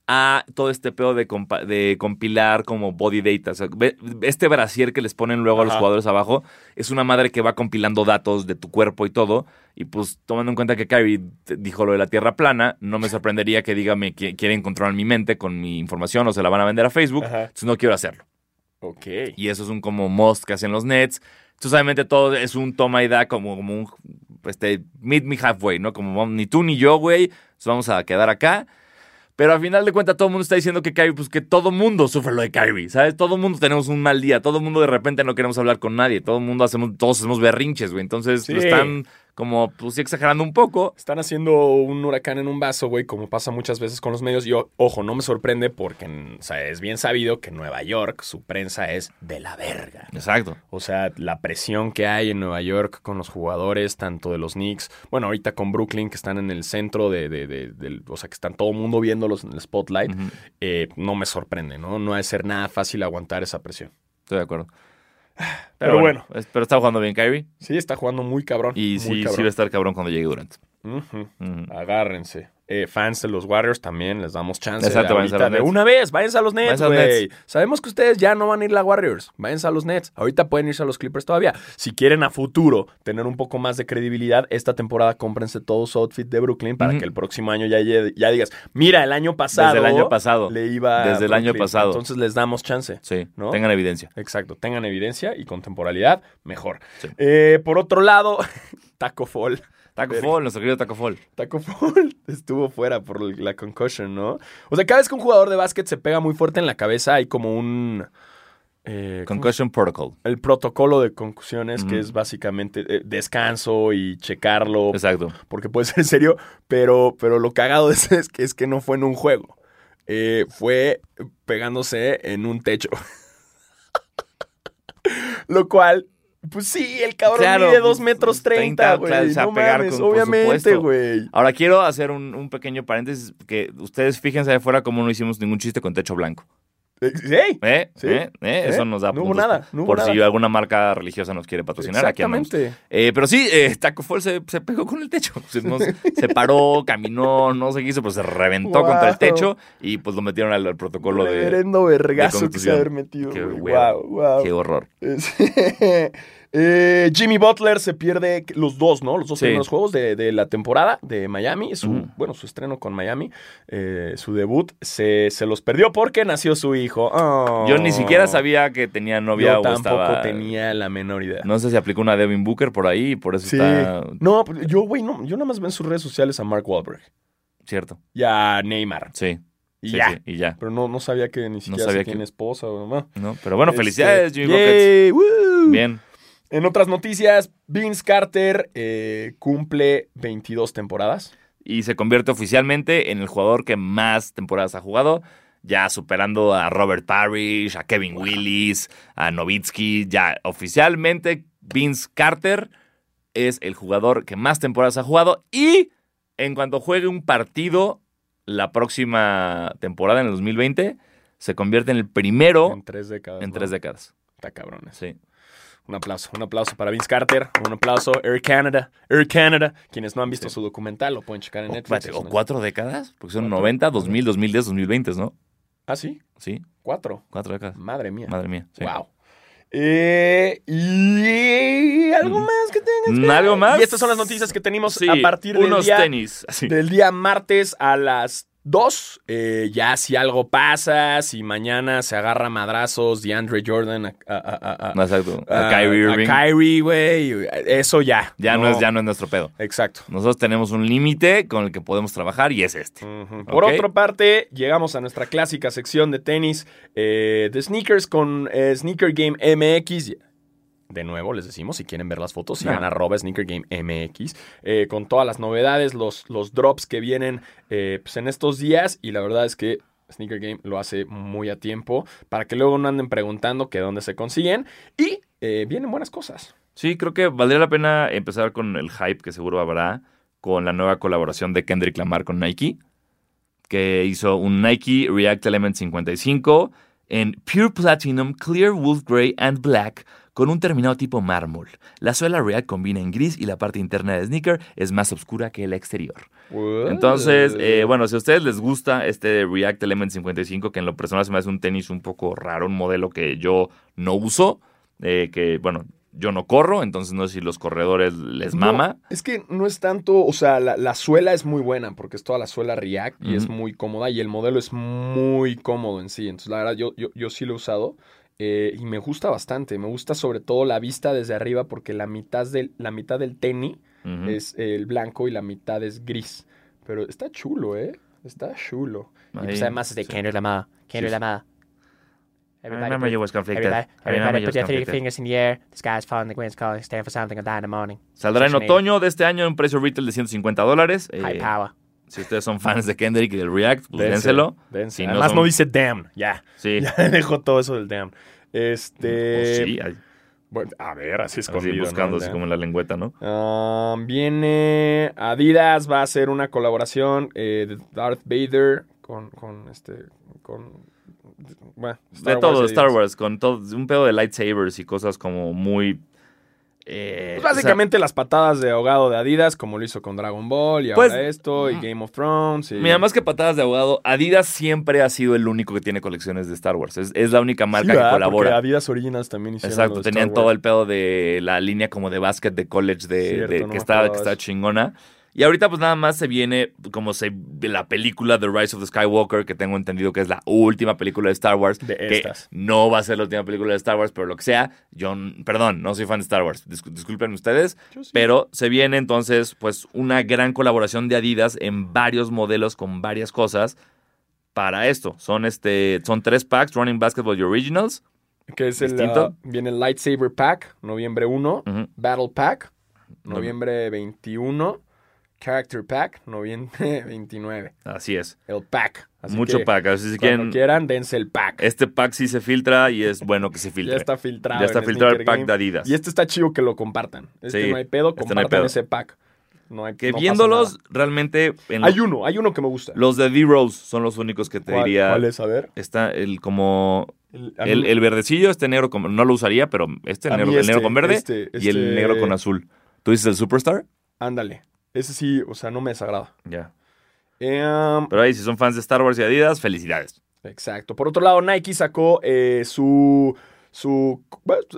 a todo este pedo de, compa- de compilar como body data. O sea, ve- este brasier que les ponen luego a los jugadores abajo es una madre que va compilando datos de tu cuerpo y todo. Y pues tomando en cuenta que Kyrie dijo lo de la tierra plana, no me sorprendería que diga me qui- quieren controlar mi mente con mi información o se la van a vender a Facebook. Ajá. Entonces no quiero hacerlo. Ok. Y eso es un como must que hacen los Nets. Entonces, obviamente, todo es un toma y da como, como un este, meet me halfway, ¿no? Como ni tú ni yo, güey, nos vamos a quedar acá. Pero al final de cuentas, todo el mundo está diciendo que Kyrie, pues que todo mundo sufre lo de Kyrie, ¿sabes? Todo el mundo tenemos un mal día, todo el mundo de repente no queremos hablar con nadie, todo el mundo hacemos, todos hacemos berrinches, güey. Entonces, Sí. lo están como, pues sí, exagerando un poco. Están haciendo un huracán en un vaso, güey, como pasa muchas veces con los medios. Y o- ojo, no me sorprende porque o sea, es bien sabido que en Nueva York su prensa es de la verga. Exacto. O sea, la presión que hay en Nueva York con los jugadores, tanto de los Knicks, bueno, ahorita con Brooklyn, que están en el centro de, de- de- o sea, que están todo el mundo viéndolos en el spotlight, eh, no me sorprende, ¿no? No ha de ser nada fácil aguantar esa presión. Estoy de acuerdo. Pero bueno. Pero está jugando bien Kyrie. Sí, está jugando muy cabrón. Y muy sí, sí cabrón. va a estar cabrón cuando llegue Durant. Agárrense. Eh, fans de los Warriors también les damos chance. Exacto, a ahorita los de una vez, váyanse a los Nets, a güey. Sabemos que ustedes ya no van a ir a Warriors. Váyanse a los Nets. Ahorita pueden irse a los Clippers todavía. Si quieren a futuro tener un poco más de credibilidad, esta temporada cómprense todo su outfit de Brooklyn para que el próximo año ya, ya digas, mira, el año pasado. Desde el año pasado. Le iba a Desde el año Brooklyn". pasado. Entonces les damos chance. Sí, ¿No? tengan evidencia. Exacto, tengan evidencia y con temporalidad, mejor. Sí. Eh, por otro lado, [LAUGHS] Taco Fall. Taco Verga. Fall, nuestro querido Taco Fall. Taco Fall [LAUGHS] estuvo fuera por la concussion, ¿no? O sea, cada vez que un jugador de básquet se pega muy fuerte en la cabeza, hay como un... eh, ¿cómo Concussion Protocol. el protocolo de concusiones, que es básicamente eh, descanso y checarlo, Exacto. porque puede ser [LAUGHS] serio, pero, pero lo cagado eso es que, es que no fue en un juego. Eh, fue pegándose en un techo. [LAUGHS] Lo cual, pues sí, el cabrón Claro, mide 2 pues, metros 30, 30, güey. claro, se va a no pegar mames, con- obviamente, güey. Ahora quiero hacer un, un pequeño paréntesis, que ustedes fíjense de afuera cómo no hicimos ningún chiste con techo blanco. Eh, Sí, ¿Eh? Sí. ¿Eh? ¿Eh? ¿Eh? Eso nos da No hubo nada, no hubo por nada. si alguna marca religiosa nos quiere patrocinar. Aquí exactamente. Eh, pero sí, Taco Fall se, se pegó con el techo. [LAUGHS] Se, nos- se paró, caminó, no sé qué hizo, pero se reventó Wow. contra el techo y pues lo metieron al, al protocolo de... Reverendo vergazo que se haber metido. Qué wow. Qué horror. [LAUGHS] Eh, Jimmy Butler se pierde los dos, ¿no? Los dos Sí. primeros juegos de, de la temporada de Miami. Su, Ujú. Bueno, su estreno con Miami, eh, su debut, se, se los perdió porque nació su hijo. Oh. Yo ni siquiera sabía que tenía novia Yo o tampoco estaba... tenía la menor idea. No sé si aplicó una Devin Booker por ahí por eso sí. está... No, yo, güey, no, yo nada más veo en sus redes sociales a Mark Wahlberg Cierto. y a Neymar. Sí. Y sí, ya. sí, y ya. Pero no, no sabía que ni siquiera sabía se que- tiene esposa o mamá. ¿No? Pero bueno, Este, felicidades, Jimmy yay, woo. Bien. En otras noticias, Vince Carter eh, cumple 22 temporadas. y se convierte oficialmente en el jugador que más temporadas ha jugado, ya superando a Robert Parrish, a Kevin Willis, a Novitsky, ya oficialmente Vince Carter es el jugador que más temporadas ha jugado y en cuanto juegue un partido la próxima temporada en el 2020 se convierte en el primero En tres décadas. en ¿no? tres décadas. Está cabrones. Sí. Un aplauso, un aplauso para Vince Carter, un aplauso Air Canada, Air Canada. Quienes no han visto Sí. su documental lo pueden checar en O, Netflix. ¿o cuatro décadas? Porque son Cuatro. 90, 2000, 2010, 2020, ¿no? Ah, sí, Sí, cuatro. cuatro décadas. Madre mía. Madre mía. sí. Wow. Eh, y algo más que tengas que- ¿Algo más? Y estas son las noticias que tenemos Sí, a partir del unos día, tenis. así. del día martes a las 2. Eh, ya si algo pasa, si mañana se agarra madrazos de Andre Jordan a, a- a- a- a- Exacto. A a- Kyrie a Irving. Kyrie, güey. Eso ya. ya no. es ya no es nuestro pedo. Exacto. Nosotros tenemos un límite con el que podemos trabajar y es este. Por otra parte, llegamos a nuestra clásica sección de tenis eh, de sneakers con eh, Sneaker Game MX. De nuevo, les decimos, si quieren ver las fotos, sigan Ah. arroba Sneaker Game MX, eh, con todas las novedades, los, los drops que vienen eh, pues, en estos días. Y la verdad es que Sneaker Game lo hace muy a tiempo para que luego no anden preguntando que dónde se consiguen. Y eh, vienen buenas cosas. Sí, creo que valdría la pena empezar con el hype que seguro habrá con la nueva colaboración de Kendrick Lamar con Nike, que hizo un Nike React Element 55 en Pure Platinum, Clear Wolf Gray and Black con un terminado tipo mármol. La suela React combina en gris y la parte interna de sneaker es más oscura que la exterior. Entonces, eh, bueno, si a ustedes les gusta este React Element 55, que en lo personal se me hace un tenis un poco raro, un modelo que yo no uso, eh, que, bueno, yo no corro, entonces no sé si los corredores les No, mama. es que no es tanto, o sea, la, la suela es muy buena porque es toda la suela React y es muy cómoda y el modelo es muy cómodo en sí. Entonces, la verdad, yo, yo, yo sí lo he usado eh, y me gusta bastante. Me gusta sobre todo la vista desde arriba porque la mitad del, la mitad del tenis es el blanco y la mitad es gris. Pero está chulo, ¿eh? Está chulo. Y pues además es de sí. Kendrick Lamar. Kendrick Sí. Lamar. A mí no me llevo conflicted. Everybody, everybody put your three fingers in the air. The sky's falling, the wind's calling. Stand for something die in the morning. Saldrá en otoño de este año en un precio retail de 150 dólares. Eh, High power. Si ustedes son fans de Kendrick y del React, pues Dense, dénselo. dense. Si no Además son- no dice damn. Ya. Sí. [LAUGHS] Ya dejó todo eso del damn. Este. Pues sí, bueno, a ver, así así escondido. ¿no? buscando, así como en la lengüeta, ¿no? Viene Adidas, va a hacer una colaboración eh, de Darth Vader con, con este, con, bueno, Star de Wars todo, Star. Wars, con todo, un pedo de lightsabers y cosas como muy... eh, Pues o sea, básicamente las patadas de ahogado de Adidas, como lo hizo con Dragon Ball y Pues, ahora esto, y Game of Thrones. Y... Mira, más que patadas de abogado, Adidas siempre ha sido el único que tiene colecciones de Star Wars. Es, es la única marca que Porque colabora. Adidas Originals también hicieron Exacto, tenían Star todo Wars. el pedo de la línea como de básquet de college de, Cierto, de- no que, está, acordaba que eso. chingona. Y ahorita pues nada más se viene como se de la película The Rise of the Skywalker, que tengo entendido que es la última película de Star Wars. De que estas. no va a ser la última película de Star Wars, pero lo que sea, yo, perdón, no soy fan de Star Wars, discul- disculpen ustedes, sí. pero se viene entonces pues una gran colaboración de Adidas en varios modelos con varias cosas para esto. Son este son tres packs, Running Basketball y Originals. Que es el, distinto. ah, viene el Lightsaber Pack, noviembre 1. Ujú. Battle Pack, No- noviembre 21. Character Pack, noviembre [LAUGHS] 29. Así es. El pack. Así Mucho que, pack. Así si quieren, quieran, dense el pack. este pack sí se filtra y es bueno que se filtre. Ya está filtrado. Ya está filtrado el pack Game. de Adidas. Y este está chido que lo compartan. Este Sí, no hay pedo, este no hay compartan pedo. ese pack. No hay, Que no viéndolos, realmente. en Hay uno, hay uno que me gusta. Los de D-Rose son los únicos que te ¿Cuál- diría. ¿Cuál es? A ver. Está el como. El, El, el verdecillo, este negro con- no lo usaría, pero este, negro, el negro este, con verde este, y el este- negro con azul. ¿Tú dices el Superstar? Ándale. Ese sí, o sea, no me desagrada. Ya. Em, Pero ahí, si son fans de Star Wars y Adidas, felicidades. Exacto. Por otro lado, Nike sacó eh, su, su,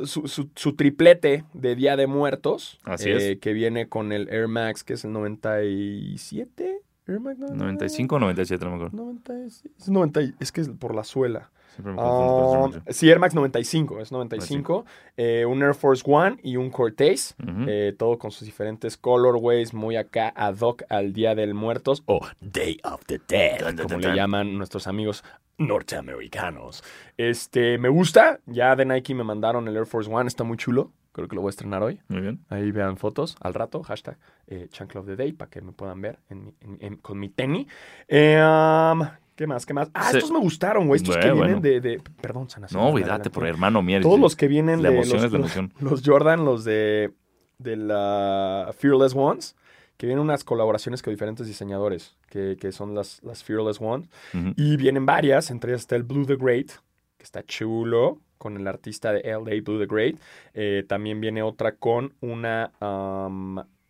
su, su- su triplete de Día de Muertos. Así eh, es. Que viene con el Air Max, que es el 97. Air Max, no, 95 o 97, no me acuerdo. 96, es 90, y- es que es por la suela. Siempre me número. sí, Air Max 95, es 95. eh, un Air Force One y un Cortez. Eh, todo con sus diferentes colorways, muy acá ad hoc al Día del Muertos o Day of the Dead, como le llaman nuestros amigos norteamericanos. Este, me gusta. Ya de Nike me mandaron el Air Force One, está muy chulo. Creo que lo voy a estrenar hoy. Muy bien. Ahí vean fotos al rato, hashtag eh, Chancla of the Day, para que me puedan ver en mi- en- en- con mi tenis. Eh, um, ¿Qué más? ¿Qué más? Ah, Sí. estos me gustaron, güey. Estos que Bueno, vienen de, de- Perdón, Sana. No, güey, date por hermano, mira. Todos los que vienen La de emoción los, es la emoción. los Jordan, los de, de la Fearless Ones, que vienen unas colaboraciones con diferentes diseñadores, que, que son las, las Fearless Ones. Y vienen varias, entre ellas está el Blue the Great, que está chulo, con el artista de LA Blue the Great. Eh, también viene otra con una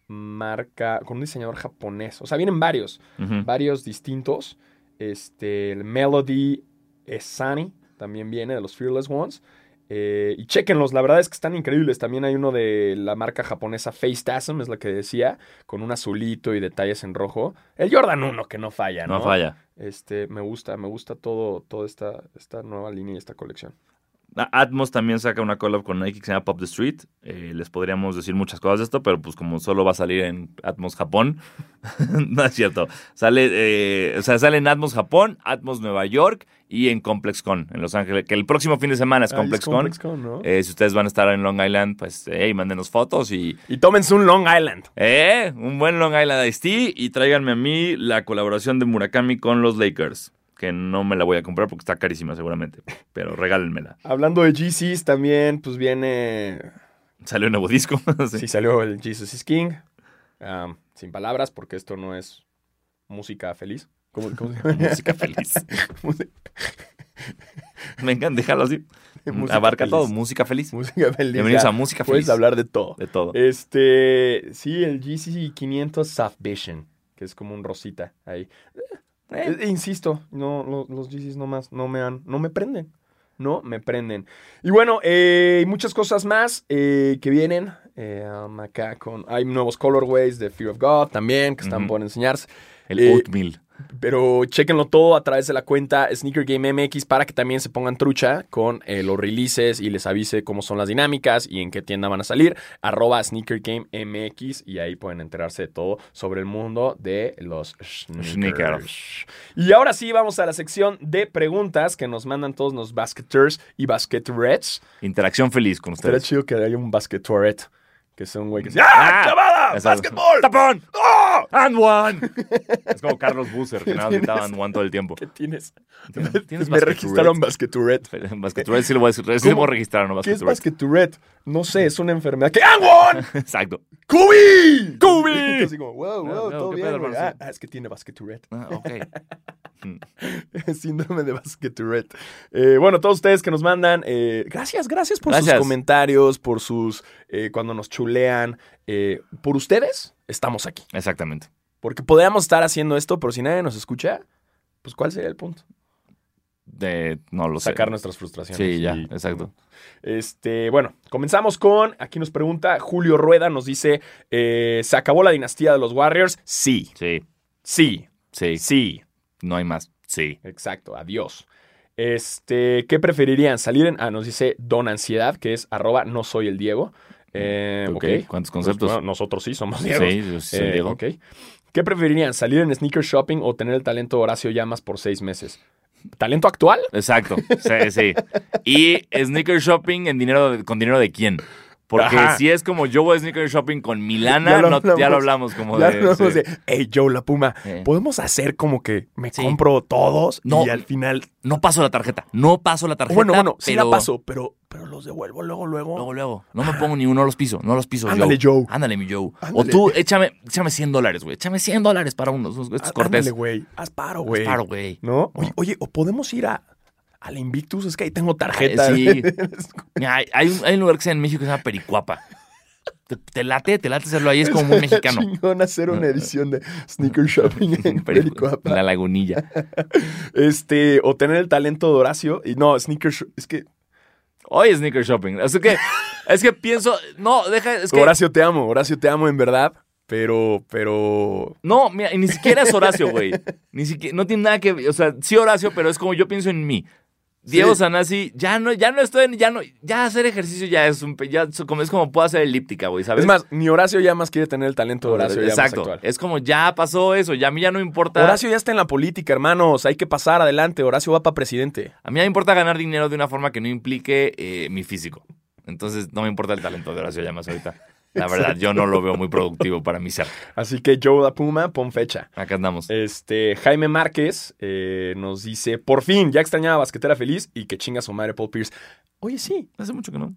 marca, con un diseñador japonés. O sea, vienen varios, varios distintos. Este, el Melody Esani también viene de los Fearless Ones. Eh, y chequenlos, la verdad es que están increíbles. También hay uno de la marca japonesa Facetasm, es la que decía, con un azulito y detalles en rojo. El Jordan 1, que no falla, ¿no? No falla. Este, me gusta, me gusta todo, toda esta, esta nueva línea y esta colección. Atmos también saca una collab con Nike que se llama Pop the Street. Eh, les podríamos decir muchas cosas de esto, pero pues como solo va a salir en Atmos Japón, [LAUGHS] no es cierto. Sale, eh, o sea, sale en Atmos Japón, Atmos Nueva York y en ComplexCon en Los Ángeles, que el próximo fin de semana es Ah, es ComplexCon. ComplexCon, ¿no? Eh, si ustedes van a estar en Long Island, pues, hey, mándenos fotos y, Y tómense un Long Island. eh, un buen Long Island Iced Tea y tráiganme a mí la colaboración de Murakami con los Lakers, que no me la voy a comprar porque está carísima seguramente, pero regálenmela. [LAUGHS] Hablando de GCs, también, pues viene. Salió un nuevo disco. [LAUGHS] sí. Sí, salió el Jesus is King. Um, sin palabras, porque esto no es música feliz. ¿Cómo, cómo se llama? Música feliz. [LAUGHS] Música- Vengan, déjalo así. Música Abarca feliz. todo, música feliz. Música feliz. Bienvenidos ya. a Música Puedes Feliz. hablar de todo. De todo. Este, sí, el GC 500 Soft Vision, que es como un rosita ahí. Eh, eh, insisto, no, lo- los GCs no más, no me han, no me prenden. No me prenden. Y bueno, eh, muchas cosas más eh, que vienen. eh, um, acá con. Hay nuevos colorways de Fear of God también, que están por enseñarse. El oatmeal. Pero chequenlo todo a través de la cuenta Sneaker Game MX para que también se pongan trucha con eh, los releases y les avise cómo son las dinámicas y en qué tienda van a salir. Arroba Sneaker Game MX y ahí pueden enterarse de todo sobre el mundo de los sneakers. Sneakers. Y ahora sí vamos a la sección de preguntas que nos mandan todos los basketers y basketrets. Interacción feliz con ustedes. chido que haya un basketoret. Que sea un güey que dice ¡Ah! ¡Ah, clavada! Eso. ¡Básquetbol! ¡Tapón! ¡Oh! ¡And one! [LAUGHS] es como Carlos Busser, que [LAUGHS] nada gritaba and one todo el tiempo. ¿Qué tienes? ¿Tienes- [LAUGHS] Me registraron basquetourette? basketuret. Basquetourette sí lo voy a decir. Sí lo ¿Cómo? voy a registrar, no ¿Qué es basquetourette. No sé, es una enfermedad. ¿Qué? ¡Ah, one! Exacto. ¡Cubi! ¡Cubi! [LAUGHS] Así como, wow, wow, no, todo ¿qué bien, pedo? Ah, ah, es que tiene basketuret. Ah, ok. [LAUGHS] Síndrome de basketuret. Eh, bueno, todos ustedes que nos mandan, eh, gracias, gracias por sus comentarios, por sus, eh, cuando nos chulean. eh, por ustedes, estamos aquí. Exactamente. Porque podríamos estar haciendo esto, pero si nadie nos escucha, pues ¿cuál sería el punto? De, no lo sé. Sacar nuestras frustraciones. Sí, ya, Y- exacto. Este, bueno, comenzamos con, aquí nos pregunta Julio Rueda, nos dice, eh, ¿se acabó la dinastía de los Warriors? Sí, Sí, sí, sí. sí, No hay más. Sí. exacto, adiós. Este, ¿qué preferirían? Salir en, ah, nos dice Don Ansiedad, que es arroba no soy el Diego. Eh, Ok, ok. ¿cuántos Pues, conceptos? bueno, nosotros sí somos Diego. Sí, yo soy Eh, Diego. ok. ¿Qué preferirían? ¿Salir en sneaker shopping o tener el talento de Horacio Llamas por seis meses? ¿Talento actual? Exacto. Sí, sí. Y sneaker shopping en dinero con dinero de quién. Porque Ajá. si es como yo voy a sneaker shopping con Milana, Ya lo no- ya hablamos. lo hablamos como Ya de... hablamos sí. de, hey Joe, la Puma, Eh. podemos hacer como que me Sí. compro todos No. y al final. No paso la tarjeta, no paso la tarjeta. bueno, bueno, sí pero- la paso, pero, pero los devuelvo luego, luego. Luego, luego. No me pongo ni uno, no los piso, no los piso. Ándale, Joe. Ándale, mi Joe. Ándale. O tú, échame, échame 100 dólares, güey. Échame 100 dólares para unos, estos Á- cortés. ándale, güey. Haz paro, güey. Paro, güey. ¿No? Oye, oye, o podemos ir a, al Invictus, es que ahí tengo tarjeta. Sí. [LAUGHS] Hay, hay un, hay un lugar que se llama en México que se llama Pericuapa. Te, te late, te late hacerlo ahí, es como muy [LAUGHS] mexicano. chingón hacer una edición de sneaker shopping en [LAUGHS] Pericu- Pericuapa. En la lagunilla. Este, o tener el talento de Horacio. Y no, sneaker Es que, Hoy es sneaker shopping. Es que, es que pienso, no, deja, es que, Horacio, te amo. Horacio, te amo en verdad. Pero, pero. no, mira, ni siquiera es Horacio, güey. Ni siquiera, no tiene nada que, o sea, sí Horacio, pero es como yo pienso en mí. Diego Sí. Sanasi, ya no, ya no estoy, en- ya no, ya hacer ejercicio ya es un, ya es como, es como puedo hacer elíptica, güey, ¿sabes? Es más, ni Horacio ya más quiere tener el talento de Horacio. ya más Exacto. actual. Es como ya pasó eso, ya a mí ya no importa. Horacio ya está en la política, hermanos. Hay que pasar adelante. Horacio va para presidente. A mí ya me importa ganar dinero de una forma que no implique eh, mi físico. Entonces no me importa el talento de Horacio Llamas ahorita. La verdad, yo no lo veo muy productivo para mi ser. Así que Joe da Puma, pon fecha. Acá andamos. Este, Jaime Márquez eh, nos dice, por fin, ya extrañaba a Basquetera Feliz y que chinga su madre Paul Pierce. Oye, sí. Hace mucho que no.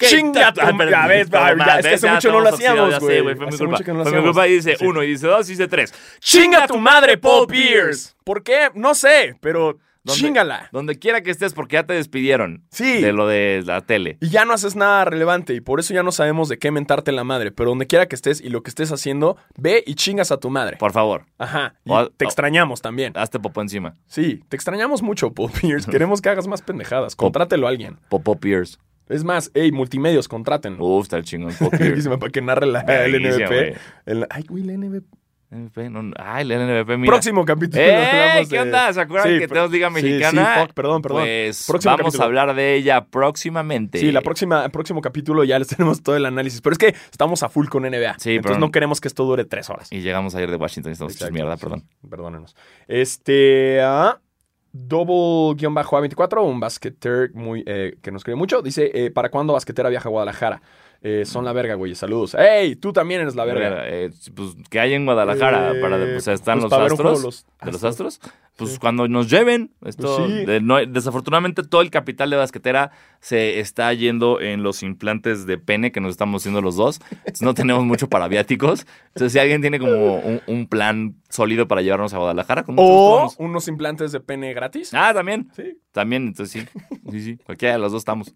¡Chinga tu Ah, madre! Ya ves, es que hace mucho no lo hacíamos, güey. Fue mi Hace culpa. mucho que no lo Fue mi hacíamos. culpa y dice Sí. uno, y dice dos, y dice tres. ¡Chinga tu madre, Paul Pierce! ¿Por qué? No sé, pero ¿Dónde- chingala. Donde quiera que estés, porque ya te despidieron Sí. de lo de la tele. Y ya no haces nada relevante y por eso ya no sabemos de qué mentarte la madre. Pero donde quiera que estés y lo que estés haciendo, ve y chingas a tu madre. Por favor, Ajá. Y O- te o- extrañamos también. hazte popó encima. Sí, te extrañamos mucho, Paul [LAUGHS] Pierce. Queremos que hagas más pendejadas. Contrátelo a alguien. Popó Pierce. Es más, hey, multimedios, contraten. Uf, está el chingón. [LAUGHS] Para que narre la, güey. NBP. El- ay, güey, el NBP. No, ay, el mira. Próximo capítulo. ¡Eh! [LAUGHS] ¿Qué onda? ¿Se acuerdan Sí, que tenemos Liga Mexicana? Sí, fuck, perdón, perdón. Pues Próximo vamos capítulo. a hablar de ella próximamente. Sí, la próxima, el próximo capítulo ya les [LAUGHS] tenemos todo el análisis. Pero es que estamos a full con NBA. Sí, entonces pero- no queremos que esto dure tres horas. Y llegamos ayer de Washington y estamos hechos mierda, perdón. Perdónenos. Este. ah, Double-A24, un basqueter muy, eh, que nos cree mucho. Dice: eh, ¿Para cuándo basquetera viaja a Guadalajara? Eh, son la verga, güey. Saludos. ¡Ey! Tú también eres la verga. Eh, pues que hay en Guadalajara Eh, para o sea, están pues, los astros de los Astros. astros pues Sí. cuando nos lleven esto Pues sí. de- no- desafortunadamente todo el capital de basquetera se está yendo en los implantes de pene que nos estamos haciendo los dos Entonces, no tenemos mucho para viáticos entonces si alguien tiene como un, un plan sólido para llevarnos a Guadalajara con O unos implantes de pene gratis. ah también Sí. también entonces sí sí sí cualquiera de los dos estamos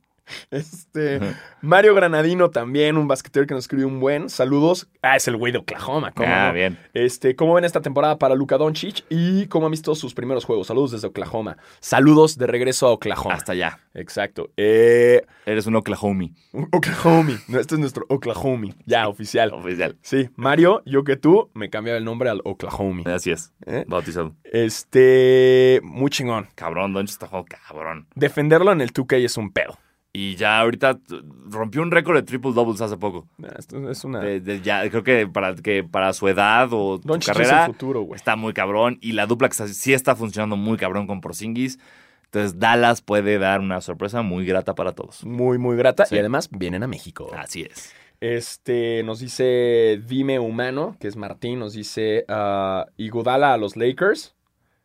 Este. Mario Granadino también, un basquetero que nos escribió un buen. Saludos. Ah, es el güey de Oklahoma. ¿cómo ah no? bien Este, ¿cómo ven esta temporada para Luka Doncic y cómo han visto sus primeros juegos? Saludos desde Oklahoma. Saludos de regreso a Oklahoma. hasta allá Exacto. Eh, eres un Oklahoma Oklahoma. No, este es nuestro Oklahoma. Ya, oficial. oficial Sí, Mario, yo que tú, me cambiaba el nombre al Oklahoma. Así es ¿Eh? bautizado Este, muy chingón. cabrón Don está jugando cabrón Defenderlo en el 2K es un pedo. Y ya ahorita rompió un récord de triple doubles hace poco. Esto es una... De- de- ya, creo que para, que para su edad o su Doncic es carrera el futuro, está muy cabrón. Y la dupla que está- sí está funcionando muy cabrón con Porzingis. Entonces Dallas puede dar una sorpresa muy grata para todos. Muy, muy grata. Sí. Y además vienen a México. Así es. Este, nos dice Dime Humano, que es Martín, nos dice ah, Iguodala a los Lakers.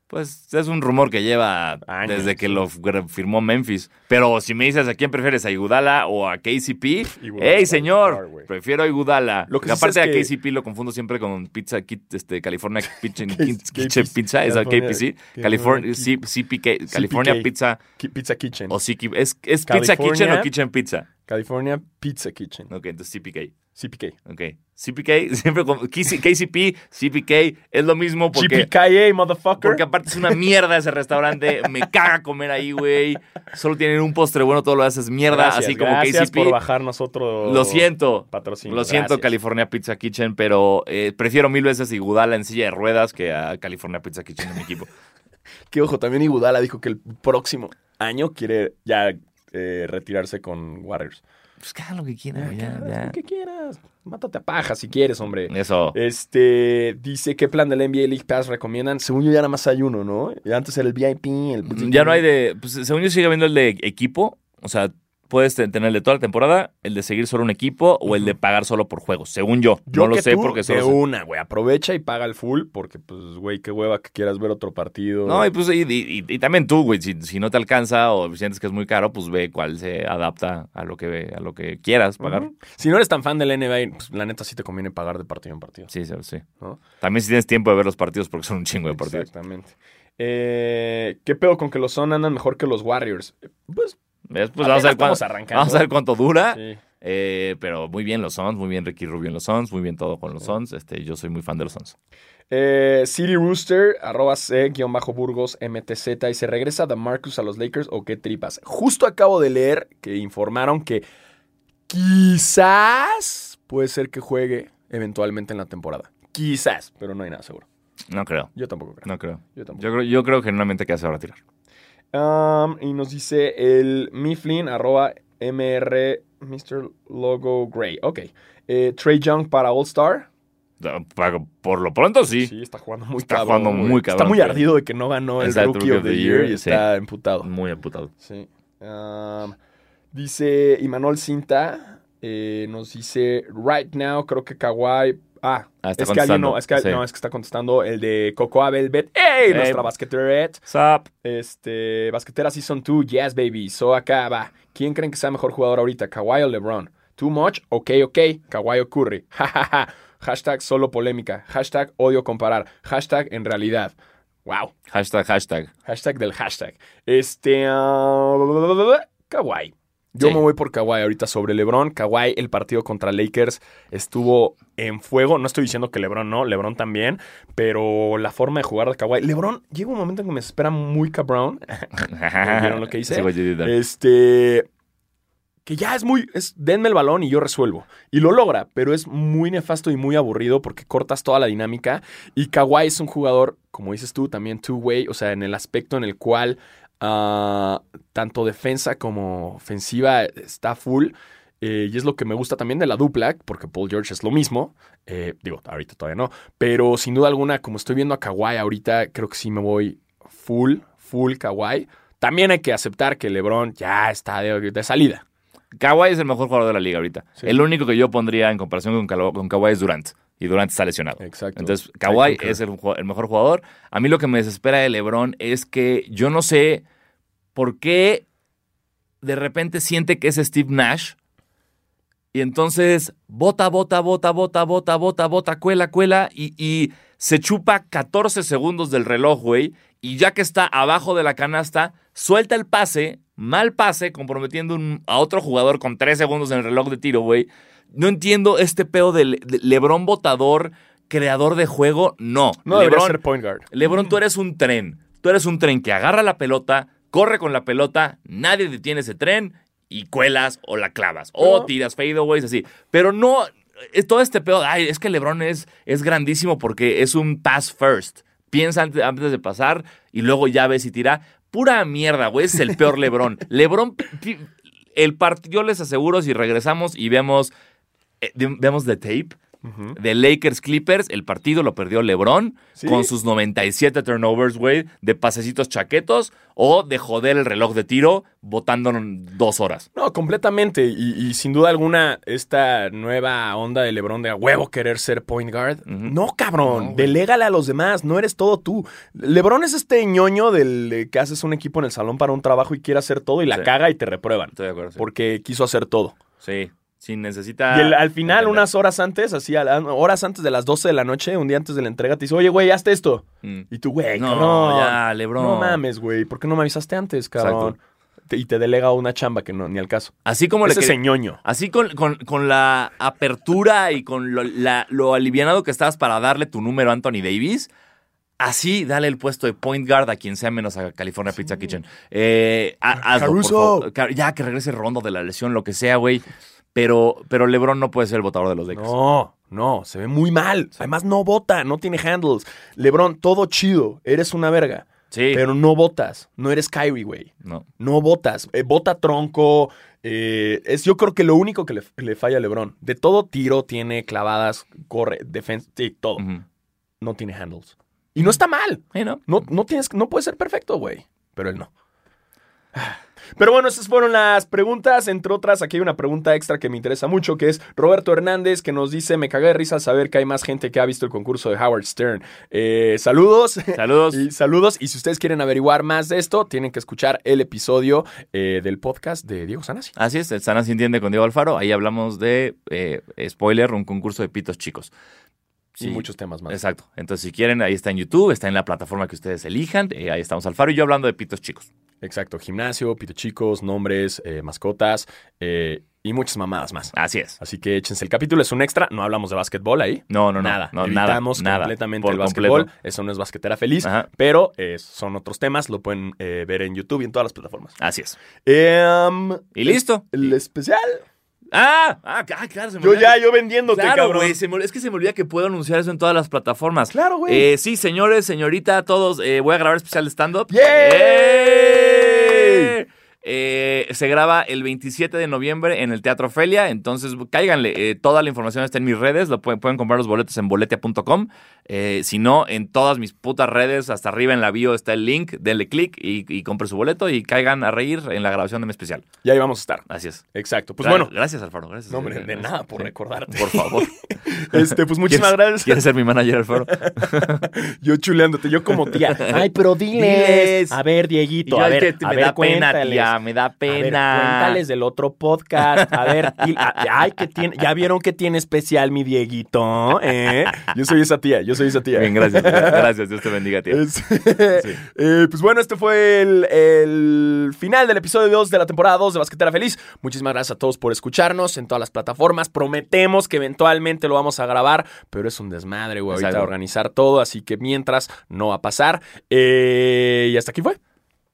Pues es un rumor que lleva Años, desde que lo firmó Memphis. Pero si me dices a quién prefieres, a Igudala o a KCP, ¡Ey, señor! far, prefiero a Igudala. Lo que aparte es a que- KCP lo confundo siempre con Pizza Kit, este, California Kitchen, Kitchen Pizza, California- KPC. California CPK, California. Pizza Pizza Kitchen. o. ¿Es, es Pizza Kitchen o Kitchen Pizza? California Pizza Kitchen. Ok, entonces CPK. CPK. Ok. CPK, [LAUGHS] siempre con KC KCP, CPK, es lo mismo porque... GPKA, motherfucker. Porque aparte es una mierda ese restaurante. Me caga comer ahí, güey. Solo tienen un postre bueno, todo lo haces mierda. Gracias, así como gracias KCP. por bajarnos otro Lo siento. patrocinio. Lo siento, Gracias. California Pizza Kitchen, pero eh, prefiero mil veces a Igudala en silla de ruedas que a California Pizza Kitchen en mi equipo. [LAUGHS] Que ojo, también Iguodala dijo que el próximo año quiere ya eh, retirarse con Warriors. Pues haga lo que quiera, Ah, ya, ya. Lo que quieras. Mátate a paja si quieres, hombre. Eso. Este, dice, ¿qué plan del NBA League Pass recomiendan? Según yo ya nada más hay uno, ¿no? Antes era el VIP, el... Ya no hay de. Pues según yo sigue habiendo el de equipo. O sea, puedes te- tener el de toda la temporada, el de seguir solo un equipo o el de pagar solo por juegos, según yo. no lo sé tú, porque de solo sé- una, güey. Aprovecha y paga el full porque, pues, güey, qué hueva que quieras ver otro partido. No, y, pues, y, y- y también tú, güey, si, si no te alcanza o sientes que es muy caro, pues ve cuál se adapta a lo que, a lo que quieras pagar. Si no eres tan fan del NBA, pues, la neta sí te conviene pagar de partido en partido. Sí, sí, sí. ¿no? También si tienes tiempo de ver los partidos porque son un chingo de partidos. Exactamente. Eh, ¿Qué pedo con que los Son andan mejor que los Warriors? Pues. Pues vamos a, ver cuánto, arrancando. vamos a ver cuánto dura. sí. Eh, pero muy bien los Suns, muy bien Ricky Rubio en los Suns, muy bien todo con los Suns. Este, yo soy muy fan de los Suns. Eh, City Rooster, arroba C, guion bajo Burgos, MTZ, y se regresa de Marcus a los Lakers o qué tripas. Justo acabo de leer que informaron que quizás puede ser que juegue eventualmente en la temporada. Quizás, pero no hay nada seguro. No creo, Yo tampoco creo. no creo. Yo tampoco. Yo creo, yo creo genuinamente que ya se va a retirar. Um, y nos dice el Mifflin, arroba MR, Mr. Logo Gray. Ok. Eh, Trey Young para All Star. Por por lo pronto sí. Sí, está jugando muy Está cabrón. jugando güey. muy Está cabrón, muy pero- ardido de que no ganó el Rookie of the Year y sí. está emputado. Muy amputado. Sí. Um, dice Imanol Cinta, eh, nos dice, right now, creo que Kawhi... Ah, Ah, está es que alguien no, es que, sí. no, es que está contestando el de Cocoa Velvet. ¡Ey! Ey. Nuestra basqueteret. Sup. Este, basquetera Season 2, yes, baby. So acá va. ¿Quién creen que sea mejor jugador ahorita, Kawhi o LeBron? Too much? Ok, ok. Kawhi o Curry. Jajaja. Hashtag solo polémica. Hashtag odio comparar. Hashtag en realidad. Wow. Hashtag, hashtag. Hashtag del hashtag. Este. ah, Kawhi. Yo Sí. me voy por Kawhi ahorita sobre LeBron. Kawhi, el partido contra Lakers estuvo en fuego. No estoy diciendo que LeBron no, LeBron también. Pero la forma de jugar de Kawhi. LeBron llega un momento en que me espera muy cabrón. [LAUGHS] ¿Vieron lo que hice? Este. Que ya es muy. Es, denme el balón y yo resuelvo. Y lo logra, pero es muy nefasto y muy aburrido porque cortas toda la dinámica. Y Kawhi es un jugador, como dices tú, también two-way. O sea, en el aspecto en el cual ah, tanto defensa como ofensiva está full. Eh, y es lo que me gusta también de la dupla, porque Paul George es lo mismo. Eh, digo, ahorita todavía no. Pero sin duda alguna, como estoy viendo a Kawhi ahorita, creo que sí me voy full, full Kawhi. También hay que aceptar que LeBron ya está de, de salida. Kawhi es el mejor jugador de la liga ahorita. Sí. El único que yo pondría en comparación con, con Kawhi es Durant. Y Durant está lesionado. Exacto. Entonces, Kawhi es el, mejor jugador. A mí lo que me desespera de LeBron es que yo no sé por qué de repente siente que es Steve Nash. Y entonces bota, bota, bota, bota, bota, bota, bota, cuela, cuela. Y, y se chupa 14 segundos del reloj, güey. Y ya que está abajo de la canasta, suelta el pase, mal pase, comprometiendo un- a otro jugador con 3 segundos en el reloj de tiro, güey. No entiendo este pedo de, Le- de LeBron votador, creador de juego. No. No LeBron, ser point guard. LeBron, tú eres un tren. Tú eres un tren que agarra la pelota, corre con la pelota, nadie detiene ese tren y cuelas o la clavas. O No. tiras fadeaways así. Pero no, es todo este pedo. Ay, es que LeBron es, es grandísimo porque es un pass first. Piensa antes, antes de pasar y luego ya ves y tira. Pura mierda, güey. Es el peor LeBron. [LAUGHS] LeBron, el partido, yo les aseguro, si regresamos y vemos, eh, de- vemos the tape de Lakers Clippers, el partido lo perdió LeBron ¿Sí? con sus 97 turnovers, güey, de pasecitos chaquetos o de joder el reloj de tiro botando en dos horas. No, completamente. Y, y sin duda alguna, esta nueva onda de LeBron de a huevo querer ser point guard. No, cabrón. No. Delégale a los demás. No eres todo tú. LeBron es este ñoño del eh, que haces un equipo en el salón para un trabajo y quiere hacer todo y la Sí. caga y te reprueban. Estoy de acuerdo. Sí, Porque quiso hacer todo. sí. Sí, necesita. y el- al final, entender. unas horas antes, así, horas antes de las 12 de la noche, un día antes de la entrega, te dice, oye, güey, hazte esto. Mm. Y tú, güey, No, cabrón. ya, LeBron. No mames, güey. ¿Por qué no me avisaste antes, cabrón? Y te delega una chamba que no, ni al caso. Así como le Ese quer- señoño. Así con, con- con la apertura y con lo, la- lo alivianado que estabas para darle tu número a Anthony Davis, así dale el puesto de point guard a quien sea menos a California Pizza Kitchen. Eh, por Caruso. favor. Ya que regrese Rondo de la lesión, lo que sea, güey. Pero, pero LeBron no puede ser el votador de los Lakers. No, no, se ve muy mal. Además, no vota, no tiene handles. LeBron, todo chido. Eres una verga. Sí. Pero no votas. No eres Kyrie, güey. No. No votas. Eh, vota tronco. eh, es yo creo que lo único que le, le falla a LeBron. De todo tiro tiene clavadas, corre, defensa, sí, todo. No tiene handles. Y no está mal. Sí, ¿no? No, no, tienes, no puede ser perfecto, güey. Pero él no. Pero bueno, esas fueron las preguntas. Entre otras, aquí hay una pregunta extra que me interesa mucho, que es Roberto Hernández, que nos dice, me cagué de risa al saber que hay más gente que ha visto el concurso de Howard Stern. Eh, saludos. Saludos. [LAUGHS] Y saludos. Y si ustedes quieren averiguar más de esto, tienen que escuchar el episodio eh, del podcast de Diego Sanasi. Así es, el Sana se entiende con Diego Alfaro. Ahí hablamos de, eh, spoiler, un concurso de pitos chicos. Y Sí. muchos temas más. Exacto. Entonces, si quieren, ahí está en YouTube, está en la plataforma que ustedes elijan. ahí estamos Alfaro y yo hablando de pitos chicos. Exacto. Gimnasio, pito chicos, nombres, eh, mascotas eh, y muchas mamadas más. Así es. Así que échense el capítulo, es un extra. No hablamos de básquetbol ahí. No, no, no. nada. No. Evitamos nada. completamente el básquetbol. completo. Eso no es basquetera feliz. Ajá. Pero eh, son otros temas. Lo pueden eh, ver en YouTube y en todas las plataformas. Así es. Em, Y listo. El especial. Ah, ah, ah, claro. se me Yo ya, yo vendiéndote, Claro, cabrón. güey. se me- Es que se me olvida que puedo anunciar eso en todas las plataformas. Claro, güey. Eh, sí, señores, señorita, todos, eh, voy a grabar especial de stand-up. ¡Yay! ¡Eh! Eh, se graba el 27 de noviembre en el Teatro Felia, entonces cáiganle. eh, toda la información está en mis redes, lo pueden, pueden comprar los boletos en boletia.com. Eh, si no, en todas mis putas redes, hasta arriba en la bio está el link, denle clic y, y compre su boleto y caigan a reír en la grabación de mi especial. Y ahí vamos a estar. Así es. Exacto. Pues bueno, Gracias, Alfaro. Gracias. No, hombre, de nada por Sí. recordarte. Por favor. [LAUGHS] este, pues muchísimas ¿Quieres- gracias. ¿Quieres ser mi manager, Alfaro? [LAUGHS] Yo chuleándote, yo como tía. Ay, pero diles. Diles. A ver, Y Dieguito, yo, a ver, que a me ver, da pena, cuéntales. Me da A ver, pena. cuéntales del otro podcast. A ver, y- ay, que tiene, ya vieron que tiene especial mi Dieguito, ¿eh? Yo soy esa tía, yo soy esa tía. Bien, gracias. [LAUGHS] Gracias, Dios te bendiga, tía. Es- [LAUGHS] Eh, pues bueno, este fue el, el final del episodio 2 de la temporada 2 de Basquetera Feliz. Muchísimas gracias a todos por escucharnos en todas las plataformas. Prometemos que eventualmente lo vamos a grabar, pero es un desmadre, güey, ahorita organizar todo, así que mientras no va a pasar. Eh, y hasta aquí fue.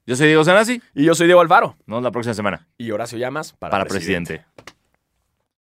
Yo soy Diego Sanasi. Y yo soy Diego Alvaro. Nos vemos la próxima semana. Y Horacio Llamas para, Para presidente.